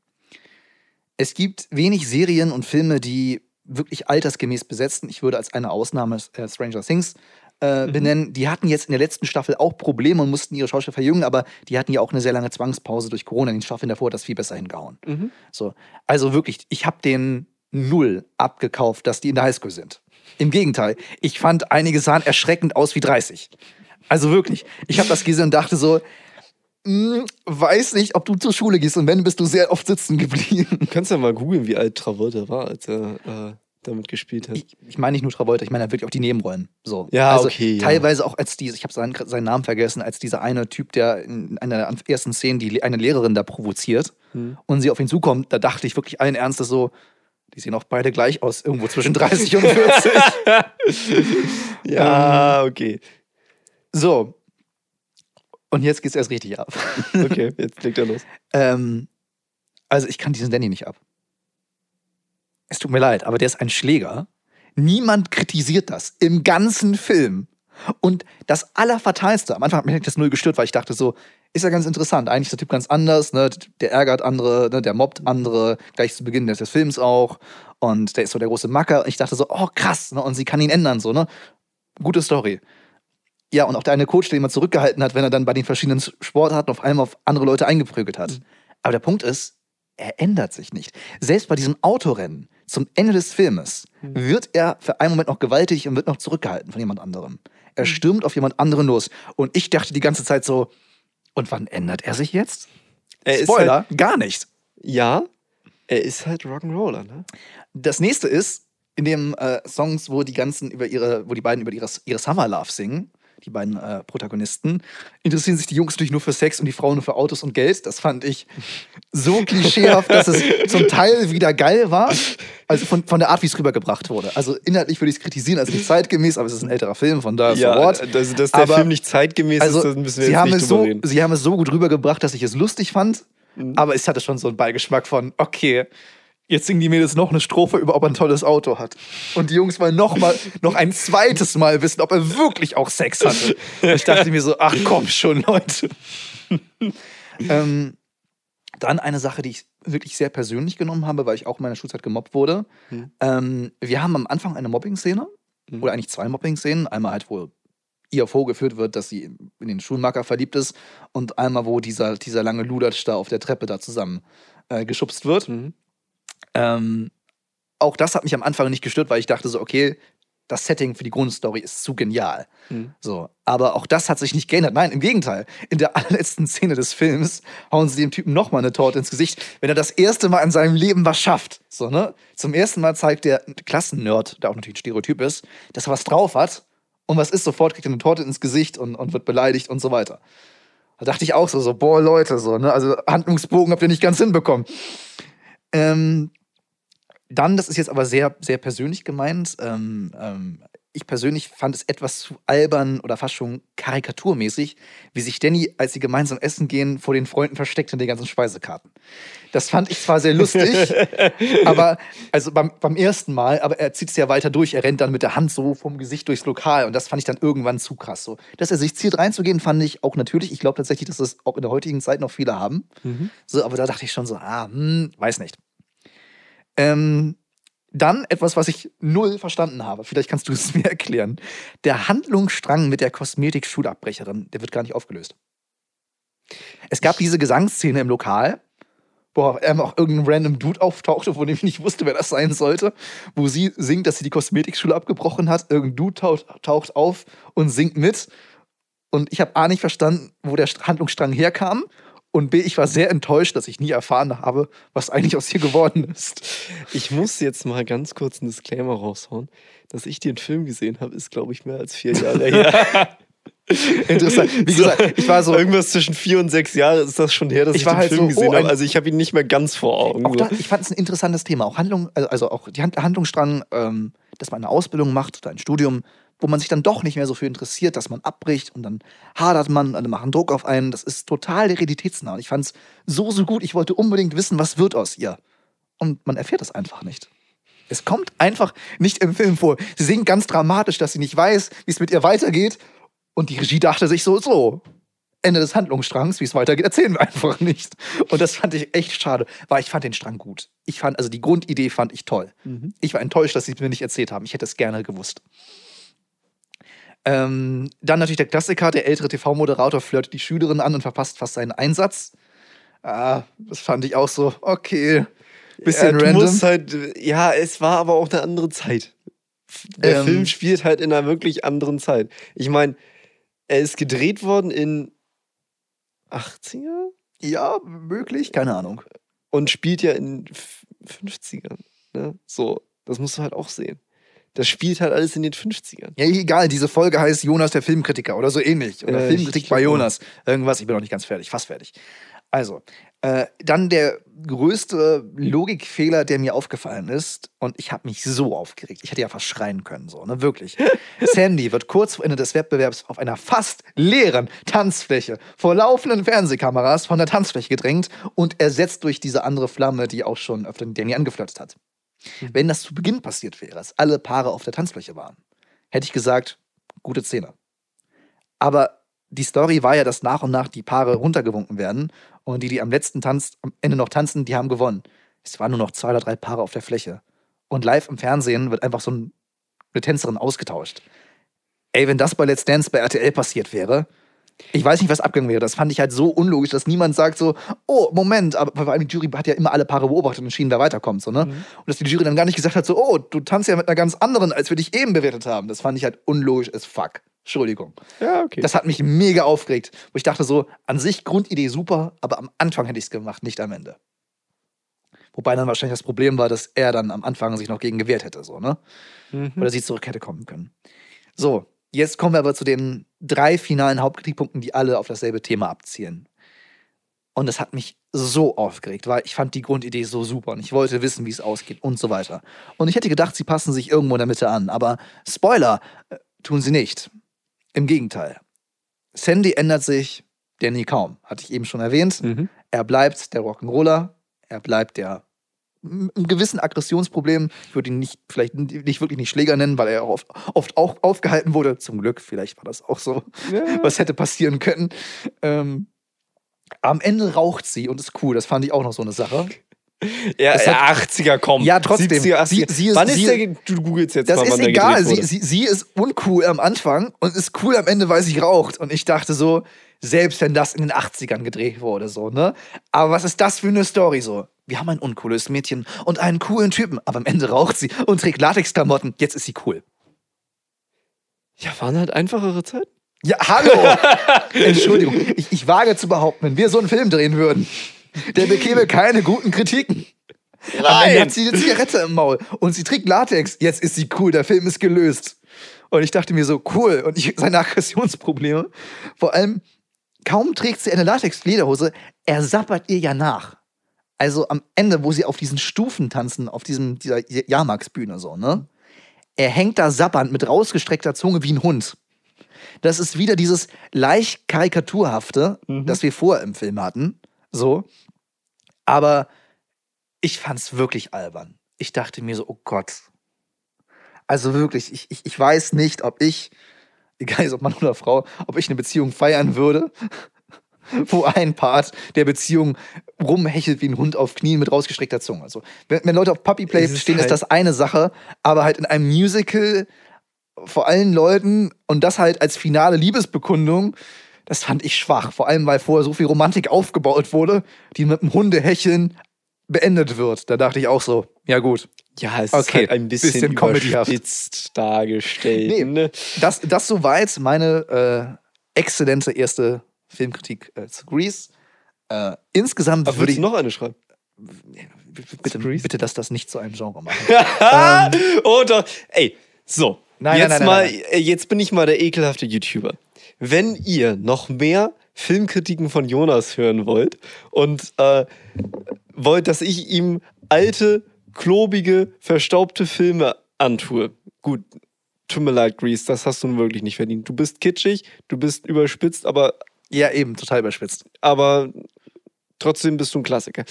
Es gibt wenig Serien und Filme, die wirklich altersgemäß besetzen. Ich würde als eine Ausnahme äh, Stranger Things äh, Mhm. benennen. Die hatten jetzt in der letzten Staffel auch Probleme und mussten ihre Schauspieler verjüngen, aber die hatten ja auch eine sehr lange Zwangspause durch Corona. In den Staffeln davor hat das viel besser hingehauen. Mhm. So, also wirklich, ich habe den null abgekauft, dass die in der Highschool sind. Im Gegenteil, ich fand einige sahen erschreckend aus wie 30. Also wirklich, ich habe das gesehen und dachte so, "Hm, weiß nicht, ob du zur Schule gehst und wenn bist du sehr oft sitzen geblieben. Du kannst ja mal googeln, wie alt Travolta war, als er äh, damit gespielt hat. Ich, ich meine nicht nur Travolta, ich meine wirklich auch die Nebenrollen. So. Ja, also okay, ja. Teilweise auch als diese, ich habe seinen, seinen Namen vergessen, als dieser eine Typ, der in einer der ersten Szenen die, eine Lehrerin da provoziert Hm. und sie auf ihn zukommt, da dachte ich wirklich allen Ernstes so, die sehen auch beide gleich aus, irgendwo zwischen 30 und 40. Ja, okay. so. Und jetzt geht's erst richtig ab. Okay, jetzt legt er los. ähm, also ich kann diesen Danny nicht ab. Es tut mir leid, aber der ist ein Schläger. Niemand kritisiert das im ganzen Film. Und das Allerfatalste, am Anfang hat mich das null gestört, weil ich dachte so, ist ja ganz interessant. Eigentlich ist der Typ ganz anders, ne? Der ärgert andere, ne? der mobbt andere, gleich zu Beginn des Films auch. Und der ist so der große Macker. Und ich dachte so, oh krass, ne? Und sie kann ihn ändern, so, ne? Gute Story. Ja, und auch der eine Coach, der mal zurückgehalten hat, wenn er dann bei den verschiedenen Sportarten auf einmal auf andere Leute eingeprügelt hat. Aber der Punkt ist, er ändert sich nicht. Selbst bei diesem Autorennen zum Ende des Filmes wird er für einen Moment noch gewaltig und wird noch zurückgehalten von jemand anderem. Er stürmt auf jemand anderen los. Und ich dachte die ganze Zeit so, und wann ändert er sich jetzt? Er ist Spoiler, Halt, gar nicht. ja, er ist halt Rock'n'Roller, ne? Das nächste ist, in dem äh, Songs, wo die ganzen über ihre, wo die beiden über ihre, ihre Summer Love singen, die beiden äh, Protagonisten, interessieren sich die Jungs natürlich nur für Sex und die Frauen nur für Autos und Geld. Das fand ich so klischeehaft, dass es zum Teil wieder geil war. Also von, von der Art, wie es rübergebracht wurde. Also inhaltlich würde ich es kritisieren als nicht zeitgemäß, aber es ist ein älterer Film, von daher Ja, so what. also, dass der Aber- Film nicht zeitgemäß Also, ist, das müssen wir sie, jetzt haben nicht es so, reden. sie haben es so gut rübergebracht, dass ich es lustig fand, Mhm. aber es hatte schon so einen Beigeschmack von, okay, jetzt singen die Mädels noch eine Strophe über, ob er ein tolles Auto hat. Und die Jungs wollen noch mal, noch ein zweites Mal wissen, ob er wirklich auch Sex hatte. Ich dachte mir so, ach komm schon, Leute. ähm, dann eine Sache, die ich wirklich sehr persönlich genommen habe, weil ich auch in meiner Schulzeit gemobbt wurde. Mhm. Ähm, wir haben am Anfang eine Mobbing-Szene, Mhm. oder eigentlich zwei Mobbing-Szenen. Einmal halt, wo ihr vorgeführt wird, dass sie in den Schulmacker verliebt ist und einmal, wo dieser, dieser lange Ludatsch da auf der Treppe da zusammen äh, geschubst wird. Mhm. Ähm, auch das hat mich am Anfang nicht gestört, weil ich dachte so, okay, das Setting für die Grundstory ist zu genial. Mhm. So, aber auch das hat sich nicht geändert. Nein, im Gegenteil. In der allerletzten Szene des Films hauen sie dem Typen nochmal eine Torte ins Gesicht, wenn er das erste Mal in seinem Leben was schafft. So, ne? Zum ersten Mal zeigt der Klassennerd, der auch natürlich ein Stereotyp ist, dass er was drauf hat. Und was ist, sofort kriegt er eine Torte ins Gesicht und, und wird beleidigt und so weiter. Da dachte ich auch so, so, boah, Leute, so, ne? Also Handlungsbogen habt ihr nicht ganz hinbekommen. Ähm, dann, das ist jetzt aber sehr, sehr persönlich gemeint. Ähm, ähm, ich persönlich fand es etwas zu albern oder fast schon karikaturmäßig, wie sich Danny, als sie gemeinsam essen gehen, vor den Freunden versteckt in den ganzen Speisekarten. Das fand ich zwar sehr lustig, aber also beim, beim ersten Mal, aber er zieht es ja weiter durch. Er rennt dann mit der Hand so vom Gesicht durchs Lokal und das fand ich dann irgendwann zu krass. So. Dass er sich zielt reinzugehen, fand ich auch natürlich. Ich glaube tatsächlich, dass das auch in der heutigen Zeit noch viele haben. Mhm. So, aber da dachte ich schon so, ah, hm, weiß nicht. Ähm, dann etwas, was ich null verstanden habe. Vielleicht kannst du es mir erklären. Der Handlungsstrang mit der Kosmetik-Schulabbrecherin, der wird gar nicht aufgelöst. Es gab diese Gesangsszene im Lokal, wo auf einmal auch irgendein random Dude auftauchte, von dem ich nicht wusste, wer das sein sollte, wo sie singt, dass sie die Kosmetikschule abgebrochen hat. Irgendein Dude taucht, taucht auf und singt mit. und ich habe A nicht verstanden, wo der Handlungsstrang herkam. Und B, ich war sehr enttäuscht, dass ich nie erfahren habe, was eigentlich aus ihr geworden ist. Ich muss jetzt mal ganz kurz einen Disclaimer raushauen. Dass ich den Film gesehen habe, ist, glaube ich, mehr als vier Jahre her. Interessant. Wie gesagt, ich war so. Irgendwas zwischen vier und sechs Jahren ist das schon her, dass ich, Ich den halt Film so, gesehen oh, habe. Also ich habe ihn nicht mehr ganz vor Augen. So. da, ich fand es ein interessantes Thema. Auch Handlung, also- auch die Hand, Handlungsstrang, ähm, dass man eine Ausbildung macht oder ein Studium, wo man sich dann doch nicht mehr so für interessiert, dass man abbricht und dann hadert man, alle machen Druck auf einen. Das ist total realitätsnah. Und ich fand es so, so gut. Ich wollte unbedingt wissen, was wird aus ihr. Und man erfährt das einfach nicht. Es kommt einfach nicht im Film vor. Sie singt ganz dramatisch, dass sie nicht weiß, wie es mit ihr weitergeht. Und die Regie dachte sich so, so, Ende des Handlungsstrangs, wie es weitergeht, erzählen wir einfach nicht. Und das fand ich echt schade, weil ich fand den Strang gut. Ich fand, also die Grundidee fand ich toll. Mhm. Ich war enttäuscht, dass sie es mir nicht erzählt haben. Ich hätte es gerne gewusst. Ähm, dann natürlich der Klassiker, der ältere TV-Moderator flirtet die Schülerin an und verpasst fast seinen Einsatz. Ah, das fand ich auch so, okay, bisschen ja, random. halt, ja, es war aber auch eine andere Zeit. Der Ähm. Film spielt halt in einer wirklich anderen Zeit. Ich meine, er ist gedreht worden in 80er Ja, möglich, keine Ahnung. und spielt ja in F- 50ern. Ne? So, das musst du halt auch sehen. Das spielt halt alles in den 50ern. Ja, egal, diese Folge heißt Jonas der Filmkritiker oder so ähnlich. Oder Äh, Filmkritik bei. Jonas. Irgendwas, ich bin noch nicht ganz fertig, fast fertig. Also, äh, dann der größte Logikfehler, der mir aufgefallen ist, und ich habe mich so aufgeregt. Ich hätte ja fast schreien können, so, ne? Wirklich. Sandy wird kurz vor Ende des Wettbewerbs auf einer fast leeren Tanzfläche vor laufenden Fernsehkameras von der Tanzfläche gedrängt und ersetzt durch diese andere Flamme, die auch schon öfter Danny angeflirtet hat. Wenn das zu Beginn passiert wäre, dass alle Paare auf der Tanzfläche waren, hätte ich gesagt, gute Szene. Aber die Story war ja, dass nach und nach die Paare runtergewunken werden und die, die am letzten Tanz, am Ende noch tanzen, die haben gewonnen. Es waren nur noch zwei oder drei Paare auf der Fläche. Und live im Fernsehen wird einfach so ein, eine Tänzerin ausgetauscht. Ey, wenn das bei Let's Dance bei RTL passiert wäre, ich weiß nicht, was abgegangen wäre. Das fand ich halt so unlogisch, dass niemand sagt so, oh, Moment, aber vor allem die Jury hat ja immer alle Paare beobachtet und entschieden, wer weiterkommt, so, ne? Und dass die Jury dann gar nicht gesagt hat, so, oh, du tanzt ja mit einer ganz anderen, als wir dich eben bewertet haben. Das fand ich halt unlogisch as fuck. Entschuldigung. Ja, okay. Das hat mich mega aufgeregt, wo ich dachte so, an sich Grundidee super, aber am Anfang hätte ich es gemacht, nicht am Ende. Wobei dann wahrscheinlich das Problem war, dass er dann am Anfang sich noch gegen gewehrt hätte, so, ne? Mhm. Oder sie zurück hätte kommen können. So, jetzt kommen wir aber zu den drei finalen Hauptkritikpunkten, die alle auf dasselbe Thema abzielen. Und das hat mich so aufgeregt, weil ich fand die Grundidee so super und ich wollte wissen, wie es ausgeht und so weiter. Und ich hätte gedacht, sie passen sich irgendwo in der Mitte an, aber Spoiler, äh, tun sie nicht. Im Gegenteil. Sandy ändert sich, Danny kaum, hatte ich eben schon erwähnt. Mhm. Er bleibt der Rock'n'Roller, er bleibt der einem gewissen Aggressionsproblem. Ich würde ihn nicht, vielleicht nicht wirklich nicht Schläger nennen, weil er auch oft, oft auch aufgehalten wurde. Zum Glück, vielleicht war das auch so, Ja. was hätte passieren können. Ähm, am Ende raucht sie und ist cool. Das fand ich auch noch so eine Sache. Ja, Es ja 80er kommen. Ja, trotzdem. 70er, 80er. Sie- sie ist- Wann ist sie- der, du googelst jetzt Das mal, ist egal. Sie, sie, sie ist uncool am Anfang und ist cool am Ende, weil sie raucht. Und ich dachte so, selbst wenn das in den 80ern gedreht wurde, so, ne? Aber was ist das für eine Story so? Wir haben ein uncooles Mädchen und einen coolen Typen, aber am Ende raucht sie und trägt Latexklamotten. Jetzt ist sie cool. ja, waren halt einfachere Zeiten. Ja, hallo! Entschuldigung, ich, ich wage zu behaupten, wenn wir so einen Film drehen würden, der bekäme keine guten Kritiken. Am Ende hat sie eine Zigarette im Maul und sie trägt Latex. Jetzt ist sie cool, der Film ist gelöst. Und ich dachte mir so, cool. Und ich, seine Aggressionsprobleme. Vor allem, kaum trägt sie eine Latex-Lederhose, er sappert ihr ja nach. Also am Ende, wo sie auf diesen Stufen tanzen, auf diesem, dieser Jahrmarksbühne so, ne? Er hängt da sappernd mit rausgestreckter Zunge wie ein Hund. Das ist wieder dieses leicht karikaturhafte, Mhm. das wir vorher im Film hatten. So. Aber ich fand's wirklich albern. Ich dachte mir so, oh Gott. Also wirklich, ich, ich, ich weiß nicht, ob ich, egal ob Mann oder Frau, ob ich eine Beziehung feiern würde, wo ein Part der Beziehung rumhechelt wie ein Hund auf Knien mit rausgestreckter Zunge. Also, wenn, wenn Leute auf Puppy Play ist stehen, ist halt- das eine Sache, aber halt in einem Musical vor allen Leuten und das halt als finale Liebesbekundung, das fand ich schwach. Vor allem, weil vorher so viel Romantik aufgebaut wurde, die mit dem Hundehecheln beendet wird. Da dachte ich auch so, ja gut. Ja, es Okay, ist halt ein bisschen, bisschen überspitzt dargestellt. Nee. Ne? Das, das soweit meine exzellente erste Filmkritik äh, zu Grease. Äh, insgesamt Aber würde ich du noch eine schreiben? bitte, Grease? bitte, dass das nicht zu einem Genre machen. oh doch. Ey, so. Nein, jetzt nein, nein, mal, nein, äh, jetzt bin ich mal der ekelhafte YouTuber. Wenn ihr noch mehr Filmkritiken von Jonas hören wollt und äh, wollt, dass ich ihm alte, klobige, verstaubte Filme antue, gut, tut mir leid, Grease, das hast du nun wirklich nicht verdient. Du bist kitschig, du bist überspitzt, aber ja, eben, total überspitzt. aber trotzdem bist du ein Klassiker.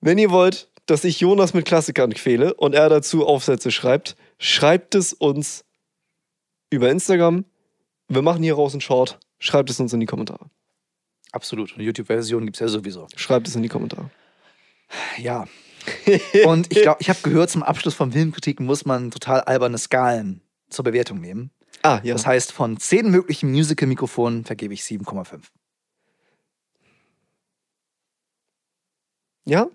Wenn ihr wollt, dass ich Jonas mit Klassikern quäle und er dazu Aufsätze schreibt, schreibt es uns über Instagram. Wir machen hier raus einen Short. Schreibt es uns in die Kommentare. Absolut. Eine YouTube-Version gibt es ja sowieso. Schreibt es in die Kommentare. Ja. Und ich glaube, ich habe gehört, zum Abschluss von Filmkritiken muss man total alberne Skalen zur Bewertung nehmen. Ah, ja. Das heißt, von zehn möglichen Musical-Mikrofonen vergebe ich 7,5. ja?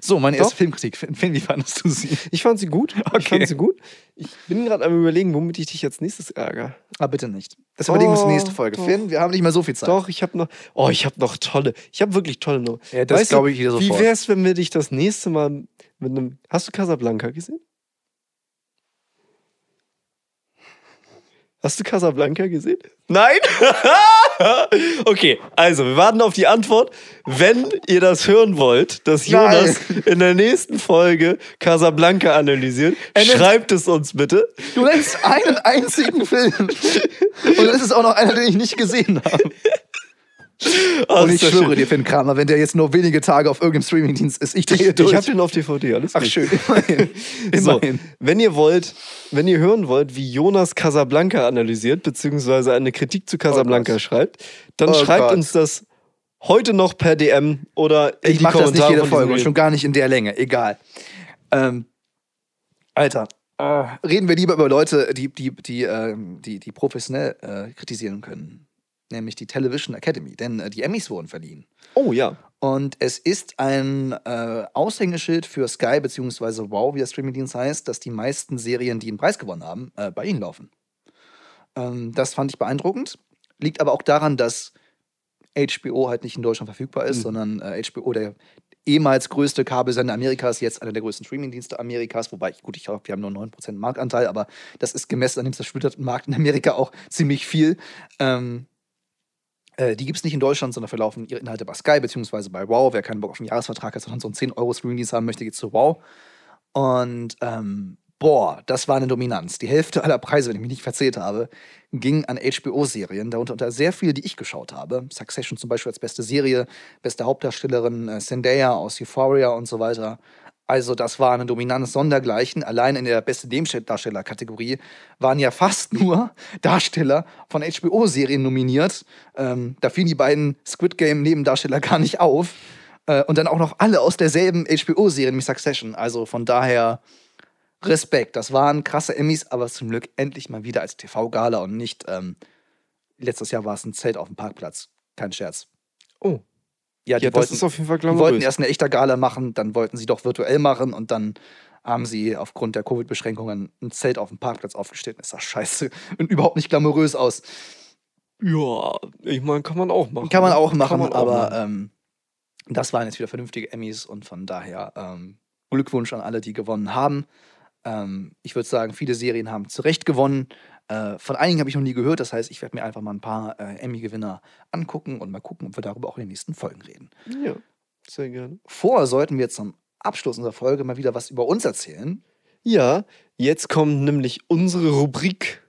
So, meine Doch. erste Filmkritik. Finn, wie fandest du sie? Ich fand sie gut. Ich Okay. fand sie gut. Ich bin gerade am überlegen, womit ich dich jetzt nächstes ärgere. Ah, bitte nicht. Das überlegen wir uns in der nächsten Oh, Folge. doch. Finn, wir haben nicht mehr so viel Zeit. Doch, ich habe noch. Oh, ich habe noch tolle. Ich habe wirklich tolle noch. Ja, das glaube ich wieder Wie sofort. wär's, wenn wir dich das nächste Mal mit einem. Hast du Casablanca gesehen? Hast du Casablanca gesehen? Nein? okay, also wir warten auf die Antwort. Wenn ihr das hören wollt, dass Nein. Jonas in der nächsten Folge Casablanca analysiert, Er nimmt- schreibt es uns bitte. Du nennst einen einzigen Film. Und das ist auch noch einer, den ich nicht gesehen habe. Oh, Und ich schwöre schön. dir, Finn Kramer, wenn der jetzt nur wenige Tage auf irgendeinem Streamingdienst ist, ich drehe durch. Ich habe den auf DVD, alles Ach gut. schön, immerhin. So, immerhin. wenn ihr wollt, wenn ihr hören wollt, wie Jonas Casablanca analysiert, beziehungsweise eine Kritik zu Casablanca Gott. schreibt, dann Oh schreibt Gott. uns das heute noch per DM oder in Ich mache das nicht jede Folge schon gar nicht in der Länge. Egal. Ähm, Alter, äh, reden wir lieber über Leute, die, die, die, ähm, die, die professionell äh, kritisieren können. Nämlich die Television Academy. Denn äh, die Emmys wurden verliehen. Oh ja. Und es ist ein äh, Aushängeschild für Sky bzw. Wow, wie der Streamingdienst heißt, dass die meisten Serien, die einen Preis gewonnen haben, äh, bei ihnen laufen. Ähm, das fand ich beeindruckend. Liegt aber auch daran, dass HBO halt nicht in Deutschland verfügbar ist, Mhm. sondern äh, HBO, der ehemals größte Kabelsender Amerikas, jetzt einer der größten Streamingdienste Amerikas, wobei, ich, gut, ich glaube, wir haben nur 9% Marktanteil, aber das ist gemessen an dem zersplitterten Markt in Amerika auch ziemlich viel. Ähm, äh, die gibt es nicht in Deutschland, sondern verlaufen ihre Inhalte bei Sky beziehungsweise bei Wow. Wer keinen Bock auf einen Jahresvertrag hat, sondern so einen 10 Euro Streamingdienst haben möchte, geht zu Wow. Und ähm, boah, das war eine Dominanz. Die Hälfte aller Preise, wenn ich mich nicht verzählt habe, ging an HBO-Serien, darunter unter sehr viele, die ich geschaut habe. Succession zum Beispiel als beste Serie, beste Hauptdarstellerin, äh, Zendaya aus Euphoria und so weiter. Also das war eine Dominanz sondergleichen. Allein in der beste Nebendarsteller-Kategorie waren ja fast nur Darsteller von HBO-Serien nominiert. Ähm, da fielen die beiden Squid Game-Nebendarsteller gar nicht auf. Äh, und dann auch noch alle aus derselben HBO-Serie, nämlich Succession. Also von daher Respekt. Das waren krasse Emmys, aber zum Glück endlich mal wieder als TV-Gala und nicht ähm, letztes Jahr war es ein Zelt auf dem Parkplatz. Kein Scherz. Oh. Ja, die Ja, das wollten, ist auf jeden Fall die wollten erst eine echte Gala machen, dann wollten sie doch virtuell machen und dann haben sie aufgrund der Covid-Beschränkungen ein Zelt auf dem Parkplatz aufgestellt. Das sah scheiße und überhaupt nicht glamourös aus. Ja, ich meine, kann man auch machen. Kann man auch machen, man auch aber machen. Ähm, das waren jetzt wieder vernünftige Emmys und von daher ähm, Glückwunsch an alle, die gewonnen haben. Ähm, ich würde sagen, viele Serien haben zu Recht gewonnen. Äh, von einigen habe ich noch nie gehört, das heißt, ich werde mir einfach mal ein paar äh, Emmy-Gewinner angucken und mal gucken, ob wir darüber auch in den nächsten Folgen reden. Ja, sehr gerne. Vorher sollten wir zum Abschluss unserer Folge mal wieder was über uns erzählen. Ja, jetzt kommt nämlich unsere Rubrik.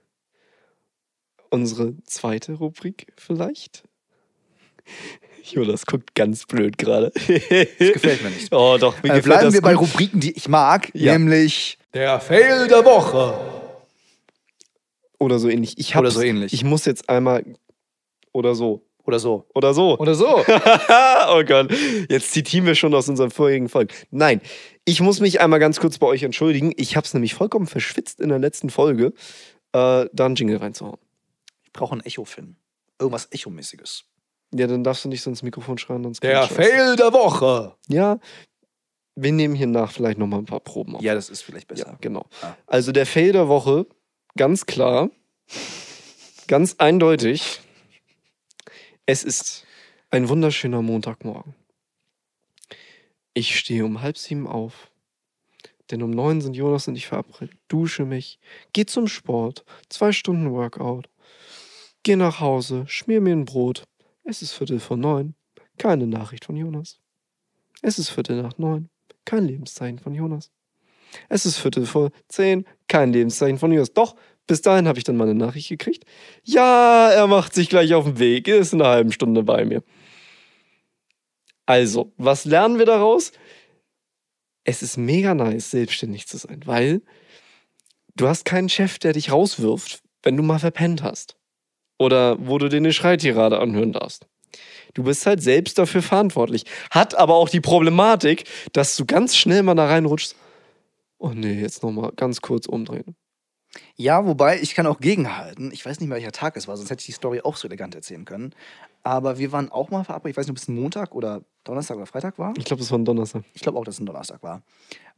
Unsere zweite Rubrik vielleicht? Jonas guckt ganz blöd gerade. Das gefällt mir nicht. Oh, doch, mir Äh, bleiben das wir bei. Rubriken, die ich mag, Ja. nämlich der Fail der Woche. Oder so ähnlich. Ich Oder so ähnlich. Ich muss jetzt einmal. Oder so. Oder so. Oder so. Oder so. oh Gott, jetzt zitieren wir schon aus unseren vorigen Folgen. Nein, ich muss mich einmal ganz kurz bei euch entschuldigen. Ich habe es nämlich vollkommen verschwitzt in der letzten Folge, äh, da einen Jingle reinzuhauen. Ich brauche einen Echo-Film. Irgendwas Echo-mäßiges. Ja, dann darfst du nicht so ins Mikrofon schreien. Sonst Der. Fail der Woche. Ja, wir nehmen hier nach vielleicht nochmal ein paar Proben auf. Ja, das ist vielleicht Ja, besser. genau. Ah. Also der Fail der Woche, ganz klar, ganz eindeutig, Es ist ein wunderschöner Montagmorgen. Ich stehe um halb sieben auf. Denn um neun sind Jonas und ich verabredet. Dusche mich, geh zum Sport, zwei Stunden Workout. Geh nach Hause, schmier mir ein Brot. Es ist Viertel vor neun. Keine Nachricht von Jonas. Es ist Viertel nach neun. Kein Lebenszeichen von Jonas. Es ist Viertel vor zehn. Kein Lebenszeichen von Jonas. Doch, bis dahin habe ich dann mal eine Nachricht gekriegt. Ja, er macht sich gleich auf den Weg. Er ist in einer halben Stunde bei mir. Also, was lernen wir daraus? Es ist mega nice, selbstständig zu sein, weil du hast keinen Chef, der dich rauswirft, wenn du mal verpennt hast. Oder wo du dir eine Schreitirade anhören darfst. Du bist halt selbst dafür verantwortlich. Hat aber auch die Problematik, dass du ganz schnell mal da reinrutschst. Oh nee, jetzt nochmal ganz kurz umdrehen. Ja, wobei ich kann auch gegenhalten. Ich weiß nicht mehr, welcher Tag es war, sonst hätte ich die Story auch so elegant erzählen können. Aber wir waren auch mal verabredet. Ich weiß nicht, ob es Montag oder Donnerstag oder Freitag war. Ich glaube, es war ein Donnerstag. Ich glaube auch, dass es ein Donnerstag war.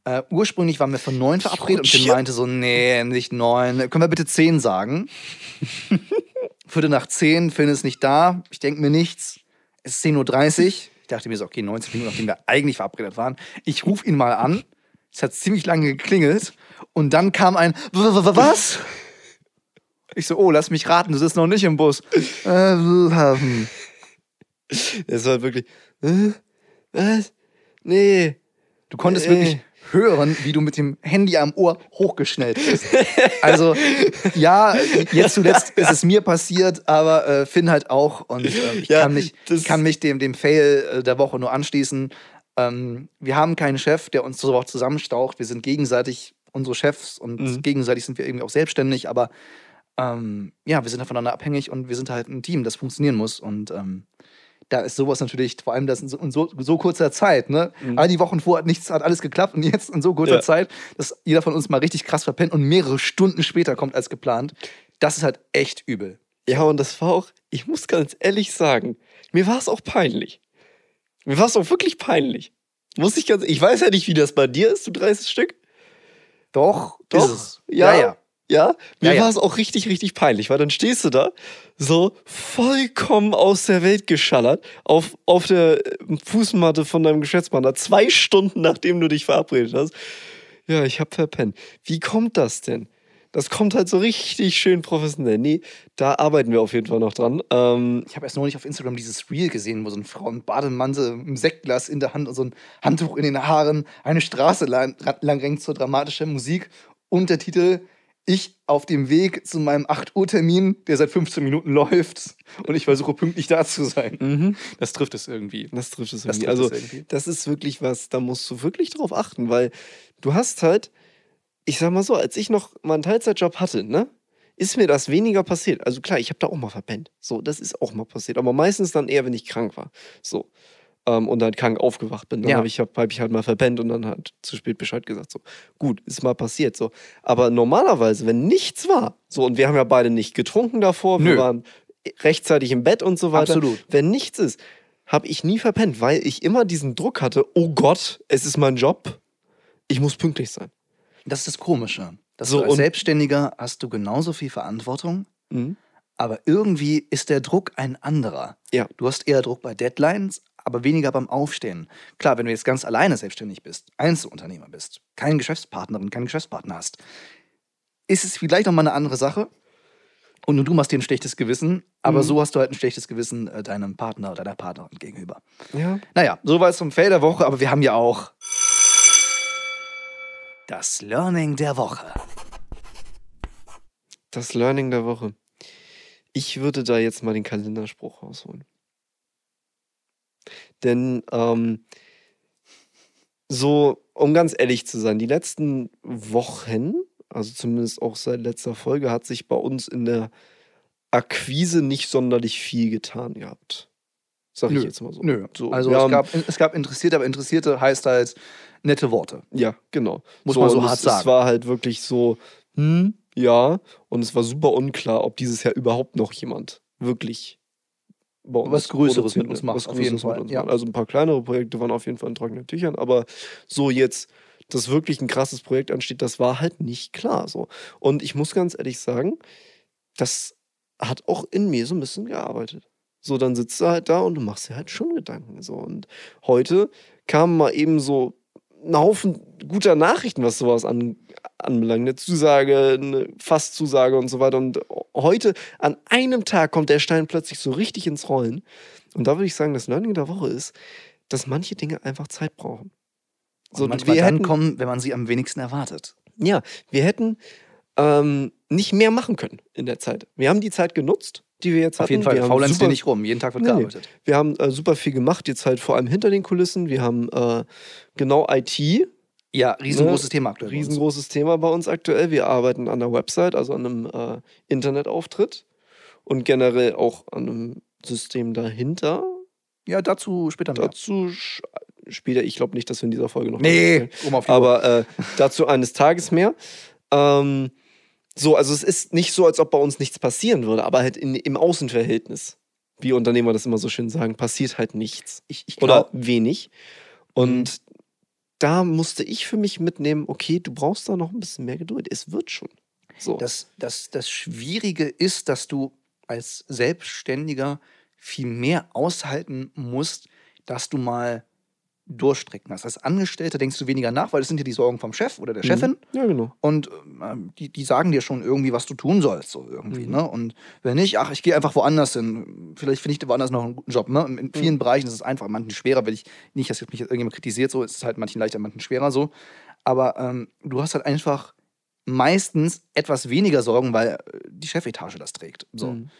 Äh, ursprünglich waren wir von neun verabredet und Tim meinte so, nee, nicht neun. Können wir bitte zehn sagen? Viertel nach zehn, Finn ist nicht da. Ich denke mir nichts. Es ist 10.30 Uhr. Ich dachte mir so, okay, 19 Minuten, nachdem wir eigentlich verabredet waren. Ich rufe ihn mal an. Es hat ziemlich lange geklingelt. Und dann kam ein, "W- w- w- was? Ich so, oh, lass mich raten, du sitzt noch nicht im Bus. Äh, hm. Es war wirklich. Äh, was? Nee. Du konntest Äh. wirklich hören, wie du mit dem Handy am Ohr hochgeschnellt bist. Also, ja, jetzt zuletzt ist es mir passiert, aber äh, Finn halt auch. Und ähm, ich Ja, kann mich, kann mich dem, dem Fail äh, der Woche nur anschließen. Ähm, wir haben keinen Chef, der uns so auch zusammenstaucht. Wir sind gegenseitig unsere Chefs und Mhm. gegenseitig sind wir irgendwie auch selbstständig, aber ähm, ja, wir sind halt voneinander abhängig und wir sind halt ein Team, das funktionieren muss. Und ähm, da ist sowas natürlich, vor allem das in so, in so, so kurzer Zeit, ne? All die Wochen vorher hat nichts, hat alles geklappt und jetzt in so kurzer Ja. Zeit, dass jeder von uns mal richtig krass verpennt und mehrere Stunden später kommt als geplant. Das ist halt echt übel. Ja, und das war auch, ich muss ganz ehrlich sagen, mir war es auch peinlich. Mir war es auch wirklich peinlich. Muss ich ganz, ich weiß ja nicht, wie das bei dir ist, du 30 Stück. Doch, Doch, ja. ja. ja. Ja, mir Ja, ja. war es auch richtig, richtig peinlich, weil dann stehst du da, so vollkommen aus der Welt geschallert, auf, auf der äh, Fußmatte von deinem Geschäftspartner, zwei Stunden nachdem du dich verabredet hast. Ja, ich hab verpennt. Wie kommt das denn? Das kommt halt so richtig schön professionell. Nee, da arbeiten wir auf jeden Fall noch dran. Ähm, Ich habe erst neulich auf Instagram dieses Reel gesehen, wo so eine Frau im Bademantel, ein Sektglas in der Hand und so ein Handtuch in den Haaren eine Straße lang, lang rennt zur dramatischen Musik. Untertitel Ich auf dem Weg zu meinem 8 Uhr Termin, der seit 15 Minuten läuft und ich versuche pünktlich da zu sein. Das trifft es irgendwie. Das trifft es Das irgendwie. trifft also, es irgendwie. das ist wirklich was, da musst du wirklich drauf achten, weil du hast halt, ich sag mal so, als ich noch mal einen Teilzeitjob hatte, ne, ist mir das weniger passiert. Also klar, ich habe da auch mal verpennt. So, das ist auch mal passiert. Aber meistens dann eher, wenn ich krank war. So. Ähm, und halt krank aufgewacht bin. Dann Ja. habe ich, hab, hab ich halt mal verpennt und dann halt zu spät Bescheid gesagt. So, gut, ist mal passiert. So. Aber normalerweise, wenn nichts war, so, und wir haben ja beide nicht getrunken davor, wir Nö. waren rechtzeitig im Bett und so weiter. Absolut. Wenn nichts ist, habe ich nie verpennt, weil ich immer diesen Druck hatte, oh Gott, es ist mein Job, ich muss pünktlich sein. Das ist das Komische. Dass So, als Selbstständiger hast du genauso viel Verantwortung, Mhm. aber irgendwie ist der Druck ein anderer. Ja. Du hast eher Druck bei Deadlines, aber weniger beim Aufstehen. Klar, wenn du jetzt ganz alleine selbstständig bist, Einzelunternehmer bist, keine Geschäftspartnerin, keinen Geschäftspartner hast, ist es vielleicht nochmal eine andere Sache. Und nur du machst dir ein schlechtes Gewissen, aber Mhm. so hast du halt ein schlechtes Gewissen äh, deinem Partner oder deiner Partnerin gegenüber. Ja. Naja, soweit zum Fail der Woche, aber wir haben ja auch das Learning der Woche. Das Learning der Woche. Ich würde da jetzt mal den Kalenderspruch rausholen. Denn ähm, so, um ganz ehrlich zu sein, die letzten Wochen, also zumindest auch seit letzter Folge, hat sich bei uns in der Akquise nicht sonderlich viel getan gehabt. Sag ich Nö, jetzt mal so. Nö. so also es haben- gab, es gab Interessierte, aber Interessierte heißt halt nette Worte. Ja, genau. Muss man so hart es, sagen. Es war halt wirklich so, hm, ja. Und es war super unklar, ob dieses Jahr überhaupt noch jemand wirklich Was Größeres mit uns macht, Was auf jeden Größeres mit Fall, uns ja. Also ein paar kleinere Projekte waren auf jeden Fall in trockenen Tüchern, aber so jetzt, dass wirklich ein krasses Projekt ansteht, das war halt nicht klar. So. Und ich muss ganz ehrlich sagen, das hat auch in mir so ein bisschen gearbeitet. So, dann sitzt du halt da und du machst dir halt schon Gedanken. So. Und heute kamen mal eben so ein Haufen guter Nachrichten, was sowas an, anbelangt. Eine Zusage, eine Fastzusage und so weiter. Und heute, an einem Tag, kommt der Stein plötzlich so richtig ins Rollen. Und da würde ich sagen, das Learning der Woche ist, dass manche Dinge einfach Zeit brauchen. So, und manchmal wir dann hätten, kommen, wenn man sie am wenigsten erwartet. Ja, wir hätten ähm, nicht mehr machen können in der Zeit. Wir haben die Zeit genutzt, die wir jetzt hatten. Auf jeden Fall, wir faulenzt dir nicht rum, jeden Tag wird nee, gearbeitet. Wir haben äh, super viel gemacht, jetzt halt vor allem hinter den Kulissen. Wir haben äh, genau IT. Ja, riesengroßes ne? Thema aktuell. Riesengroßes Thema bei uns aktuell. Wir arbeiten an der Website, also an einem äh, Internetauftritt und generell auch an einem System dahinter. Ja, dazu später mehr. Dazu später, ich glaube nicht, dass wir in dieser Folge noch. Nee, um auf Aber äh, dazu eines Tages mehr. Ähm, so, also es ist nicht so, als ob bei uns nichts passieren würde, aber halt in, im Außenverhältnis, wie Unternehmer das immer so schön sagen, passiert halt nichts. Ich, ich glaub, Oder wenig. Und mhm. da musste ich für mich mitnehmen, okay, du brauchst da noch ein bisschen mehr Geduld. Es wird schon. So. Das, das, das Schwierige ist, dass du als Selbstständiger viel mehr aushalten musst, dass du mal durchstrecken hast. Als Angestellter denkst du weniger nach, weil es sind ja die Sorgen vom Chef oder der mhm. Chefin. Ja, genau. Und äh, die, die sagen dir schon irgendwie, was du tun sollst, so irgendwie. Mhm. Ne? Und wenn nicht, ach, ich gehe einfach woanders hin. Vielleicht finde ich woanders noch einen guten Job. Ne? In vielen mhm. Bereichen ist es einfach, manchen schwerer, will ich nicht, dass mich irgendjemand kritisiert, so ist es halt manchen leichter, manchen schwerer so. Aber ähm, du hast halt einfach meistens etwas weniger Sorgen, weil äh, die Chefetage das trägt. So. Mhm.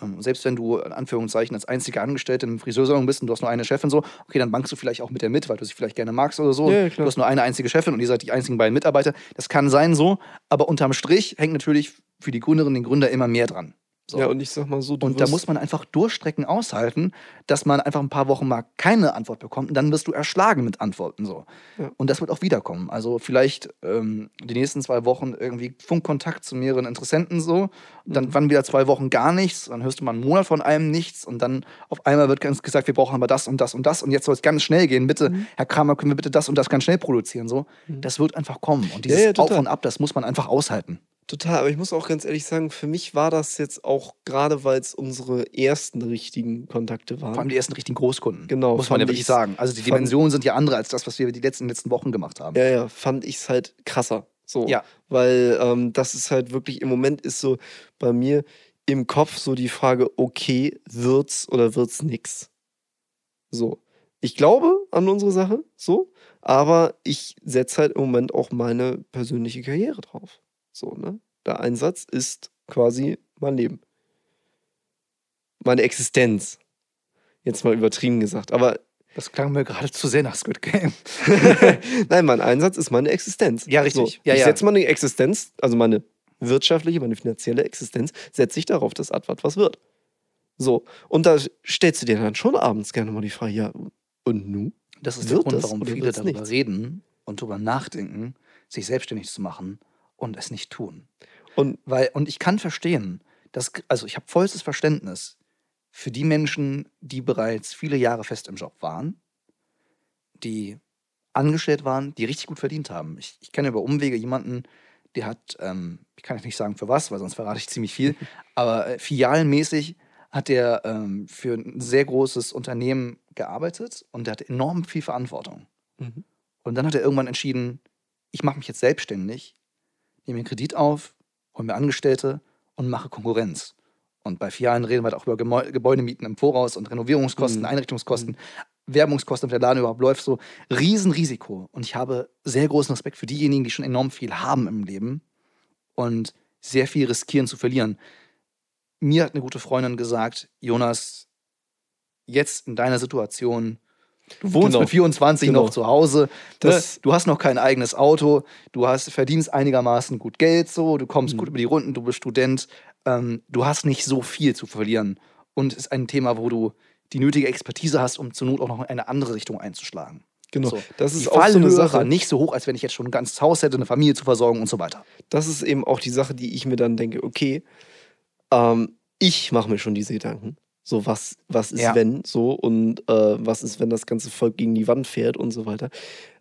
Ähm, selbst wenn du in Anführungszeichen als einzige Angestellte im Friseursalon bist und du hast nur eine Chefin so, okay, dann bankst du vielleicht auch mit der mit, weil du sie vielleicht gerne magst oder so. Ja, du hast nur eine einzige Chefin und ihr seid die einzigen beiden Mitarbeiter. Das kann sein so, aber unterm Strich hängt natürlich für die Gründerin, den Gründer immer mehr dran. So. Ja, und ich sag mal so, Und da muss man einfach Durchstrecken aushalten, dass man einfach ein paar Wochen mal keine Antwort bekommt und dann wirst du erschlagen mit Antworten so. Ja. Und das wird auch wiederkommen. Also vielleicht ähm, die nächsten zwei Wochen irgendwie Funkkontakt zu mehreren Interessenten so, dann mhm. wann wieder zwei Wochen gar nichts, dann hörst du mal einen Monat von einem nichts und dann auf einmal wird ganz gesagt, wir brauchen aber das und das und das und jetzt soll es ganz schnell gehen. Bitte, mhm. Herr Kramer, können wir bitte das und das ganz schnell produzieren so. Mhm. Das wird einfach kommen und dieses ja, ja, Auf und Ab, das muss man einfach aushalten. Total, aber ich muss auch ganz ehrlich sagen, für mich war das jetzt auch gerade, weil es unsere ersten richtigen Kontakte waren. Vor allem die ersten richtigen Großkunden. Genau. Muss man ja wirklich sagen. Also die Dimensionen sind ja andere als das, was wir die letzten, letzten Wochen gemacht haben. Ja, ja, fand ich es halt krasser. So. Ja. Weil ähm, das ist halt wirklich, im Moment ist so bei mir im Kopf so die Frage, okay, wird's oder wird's nix? So. Ich glaube an unsere Sache, so, aber ich setze halt im Moment auch meine persönliche Karriere drauf. So, ne? Der Einsatz ist quasi mein Leben. Meine Existenz. Jetzt mal übertrieben gesagt. Aber. Das klang mir gerade zu sehr nach Squid Game. Nein, mein Einsatz ist meine Existenz. Ja, richtig. So, ja, ich ja. setze meine Existenz, also meine wirtschaftliche, meine finanzielle Existenz, setze ich darauf, dass Advert was wird. So. Und da stellst du dir dann schon abends gerne mal die Frage, ja, und nu? Das ist wird der Grund, warum viele darüber nichts? reden und darüber nachdenken, sich selbstständig zu machen und es nicht tun. Und, Weil, und ich kann verstehen, dass, also ich habe vollstes Verständnis für die Menschen, die bereits viele Jahre fest im Job waren, die angestellt waren, die richtig gut verdient haben. Ich, ich kenne über Umwege jemanden, der hat, ähm, ich kann jetzt nicht sagen für was, weil sonst verrate ich ziemlich viel, aber äh, filialmäßig hat er ähm, für ein sehr großes Unternehmen gearbeitet und der hatte enorm viel Verantwortung. Mhm. Und dann hat er irgendwann entschieden, ich mache mich jetzt selbstständig nehme einen Kredit auf, hole mir Angestellte und mache Konkurrenz. Und bei Filialen reden wir halt auch über Gebäudemieten im Voraus und Renovierungskosten, mhm. Einrichtungskosten, mhm. Werbungskosten, damit der Laden überhaupt läuft. So Riesenrisiko. Und ich habe sehr großen Respekt für diejenigen, die schon enorm viel haben im Leben und sehr viel riskieren zu verlieren. Mir hat eine gute Freundin gesagt, Jonas, jetzt in deiner Situation Du wohnst genau. mit 24 genau. noch zu Hause. Das, ne? Du hast noch kein eigenes Auto. Du hast, verdienst einigermaßen gut Geld so. Du kommst mhm. gut über die Runden. Du bist Student. Ähm, du hast nicht so viel zu verlieren. Und es ist ein Thema, wo du die nötige Expertise hast, um zur Not auch noch in eine andere Richtung einzuschlagen. Genau. So. Das ist die auch so eine Sache. nicht so hoch, als wenn ich jetzt schon ein ganzes Haus hätte, eine Familie zu versorgen und so weiter. Das ist eben auch die Sache, die ich mir dann denke, okay, ähm, ich mache mir schon diese Gedanken. So, was, was ist, ja. wenn, so, und äh, was ist, wenn das ganze Volk gegen die Wand fährt und so weiter.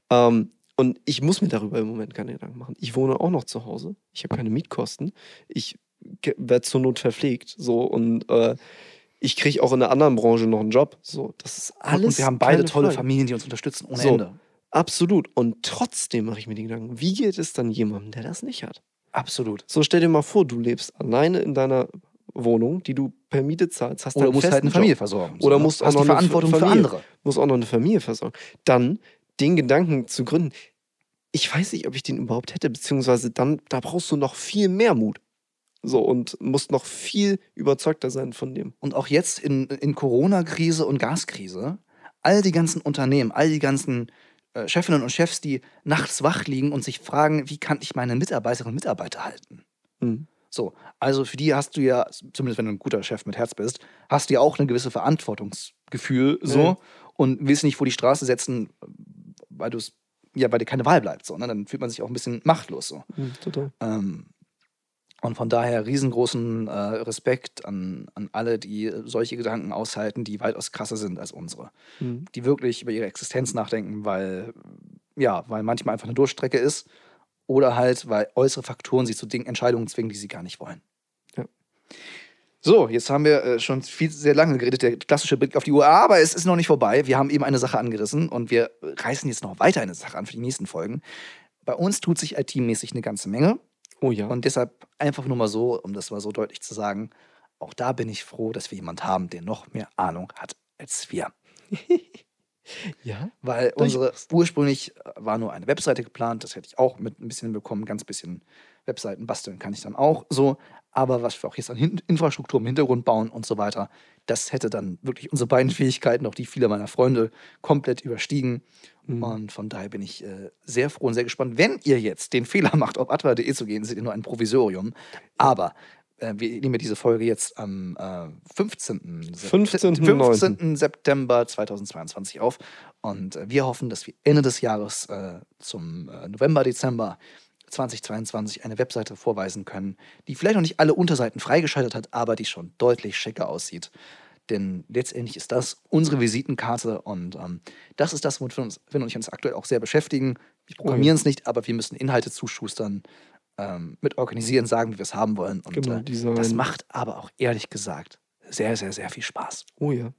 Ähm, und ich muss mir darüber im Moment keine Gedanken machen. Ich wohne auch noch zu Hause. Ich habe keine Mietkosten. Ich werde zur Not verpflegt. So, und äh, ich kriege auch in einer anderen Branche noch einen Job. So, das ist alles. und wir haben beide tolle Frage. Familien, die uns unterstützen ohne So. Ende. Absolut. Und trotzdem mache ich mir die Gedanken, wie geht es dann jemandem, der das nicht hat? Absolut. So, stell dir mal vor, du lebst alleine in deiner Wohnung, die du per Miete zahlst, hast Oder deinen musst halt eine Familie Job, versorgen. Oder ne? musst auch hast noch die eine Verantwortung für Familie. andere. musst auch noch eine Familie versorgen. Dann den Gedanken zu gründen, ich weiß nicht, ob ich den überhaupt hätte, beziehungsweise dann, da brauchst du noch viel mehr Mut. So, und musst noch viel überzeugter sein von dem. Und auch jetzt in, in Corona-Krise und Gaskrise, all die ganzen Unternehmen, all die ganzen äh, Chefinnen und Chefs, die nachts wach liegen und sich fragen, wie kann ich meine Mitarbeiterinnen und Mitarbeiter halten? Mhm. So, also für die hast du ja, zumindest wenn du ein guter Chef mit Herz bist, hast du ja auch ein gewisses Verantwortungsgefühl so Ja. und willst nicht vor die Straße setzen, weil du es, ja, weil dir keine Wahl bleibt. So, ne? Dann fühlt man sich auch ein bisschen machtlos so. Mhm, total. Ähm, und von daher riesengroßen äh, Respekt an, an alle, die solche Gedanken aushalten, die weitaus krasser sind als unsere. Mhm. Die wirklich über ihre Existenz nachdenken, weil, ja, weil manchmal einfach eine Durchstrecke ist oder halt, weil äußere Faktoren sie zu Dingen, Entscheidungen zwingen, die sie gar nicht wollen. Ja. So, jetzt haben wir äh, schon viel, sehr lange geredet, der klassische Blick auf die Uhr, aber es ist noch nicht vorbei. Wir haben eben eine Sache angerissen und wir reißen jetzt noch weiter eine Sache an für die nächsten Folgen. Bei uns tut sich IT-mäßig eine ganze Menge. Oh ja. Und deshalb einfach nur mal so, um das mal so deutlich zu sagen, auch da bin ich froh, dass wir jemanden haben, der noch mehr Ahnung hat als wir. ja? Weil unsere ursprünglich äh, war nur eine Webseite geplant, das hätte ich auch mit ein bisschen hinbekommen, ganz bisschen Webseiten basteln kann ich dann auch so. Aber was wir auch jetzt an Hin Infrastruktur im Hintergrund bauen und so weiter, das hätte dann wirklich unsere beiden Fähigkeiten, auch die vieler meiner Freunde, komplett überstiegen. Mhm. Und von daher bin ich äh, sehr froh und sehr gespannt. Wenn ihr jetzt den Fehler macht, auf atwa.de zu gehen, seht ihr nur ein Provisorium. Aber äh, wir nehmen diese Folge jetzt am äh, 15. Sep- 15. 15. September 2022 auf. Und äh, wir hoffen, dass wir Ende des Jahres äh, zum äh, November, Dezember 2022 eine Webseite vorweisen können, die vielleicht noch nicht alle Unterseiten freigeschaltet hat, aber die schon deutlich schicker aussieht. Denn letztendlich ist das unsere Visitenkarte und ähm, das ist das, womit wir uns, wir uns aktuell auch sehr beschäftigen. Wir programmieren es nicht, aber wir müssen Inhalte zuschustern, ähm, mit organisieren, sagen, wie wir es haben wollen. Und Genau, äh, das macht aber auch ehrlich gesagt sehr, sehr, sehr viel Spaß. Oh ja.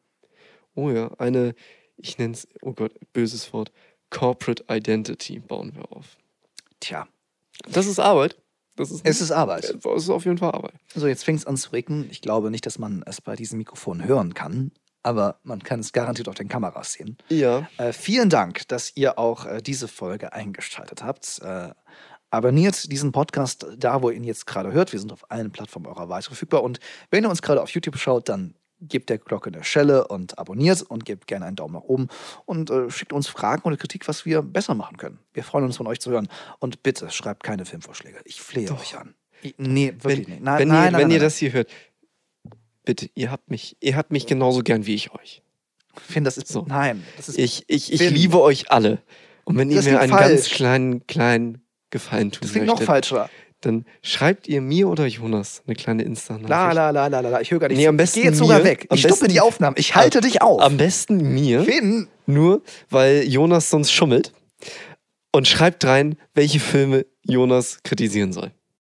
Oh ja. Eine, ich nenne es, oh Gott, böses Wort, Corporate Identity bauen wir auf. Tja, Das ist Arbeit. Das ist, es ist Arbeit. es ist auf jeden Fall Arbeit. So, jetzt fängt es an zu regnen. Ich glaube nicht, dass man es bei diesem Mikrofon hören kann, aber man kann es garantiert auf den Kameras sehen. Ja. Äh, vielen Dank, dass ihr auch äh, diese Folge eingeschaltet habt. Äh, abonniert diesen Podcast da, wo ihr ihn jetzt gerade hört. Wir sind auf allen Plattformen eurer Wahl verfügbar. Und wenn ihr uns gerade auf YouTube schaut, dann gebt der Glocke eine Schelle und abonniert und gebt gerne einen Daumen nach oben und äh, schickt uns Fragen oder Kritik, was wir besser machen können. Wir freuen uns von euch zu hören. Und bitte schreibt keine Filmvorschläge. Ich flehe Doch. euch an. I- Nee, wirklich Wenn, nicht. Nein, wenn, nein, ihr, nein, wenn nein, ihr das hier hört, bitte, ihr habt mich, ihr habt mich genauso gern wie ich euch. Finn, das ist So. nein, das ist Ich, ich, ich Finn. liebe euch alle. Und wenn ihr Das mir klingt einen ganz falsch. kleinen, kleinen Gefallen tun das klingt noch möchtet, falscher. dann schreibt ihr mir oder Jonas eine kleine Insta-Nachricht. La la la la la la, ich höre gar nicht. Nee, am besten ich gehe jetzt sogar mir. weg. Ich stoppe besten- die Aufnahmen. Ich halte dich auf. Am besten mir, Finn, nur weil Jonas sonst schummelt. Und schreibt rein, welche Filme Jonas kritisieren soll.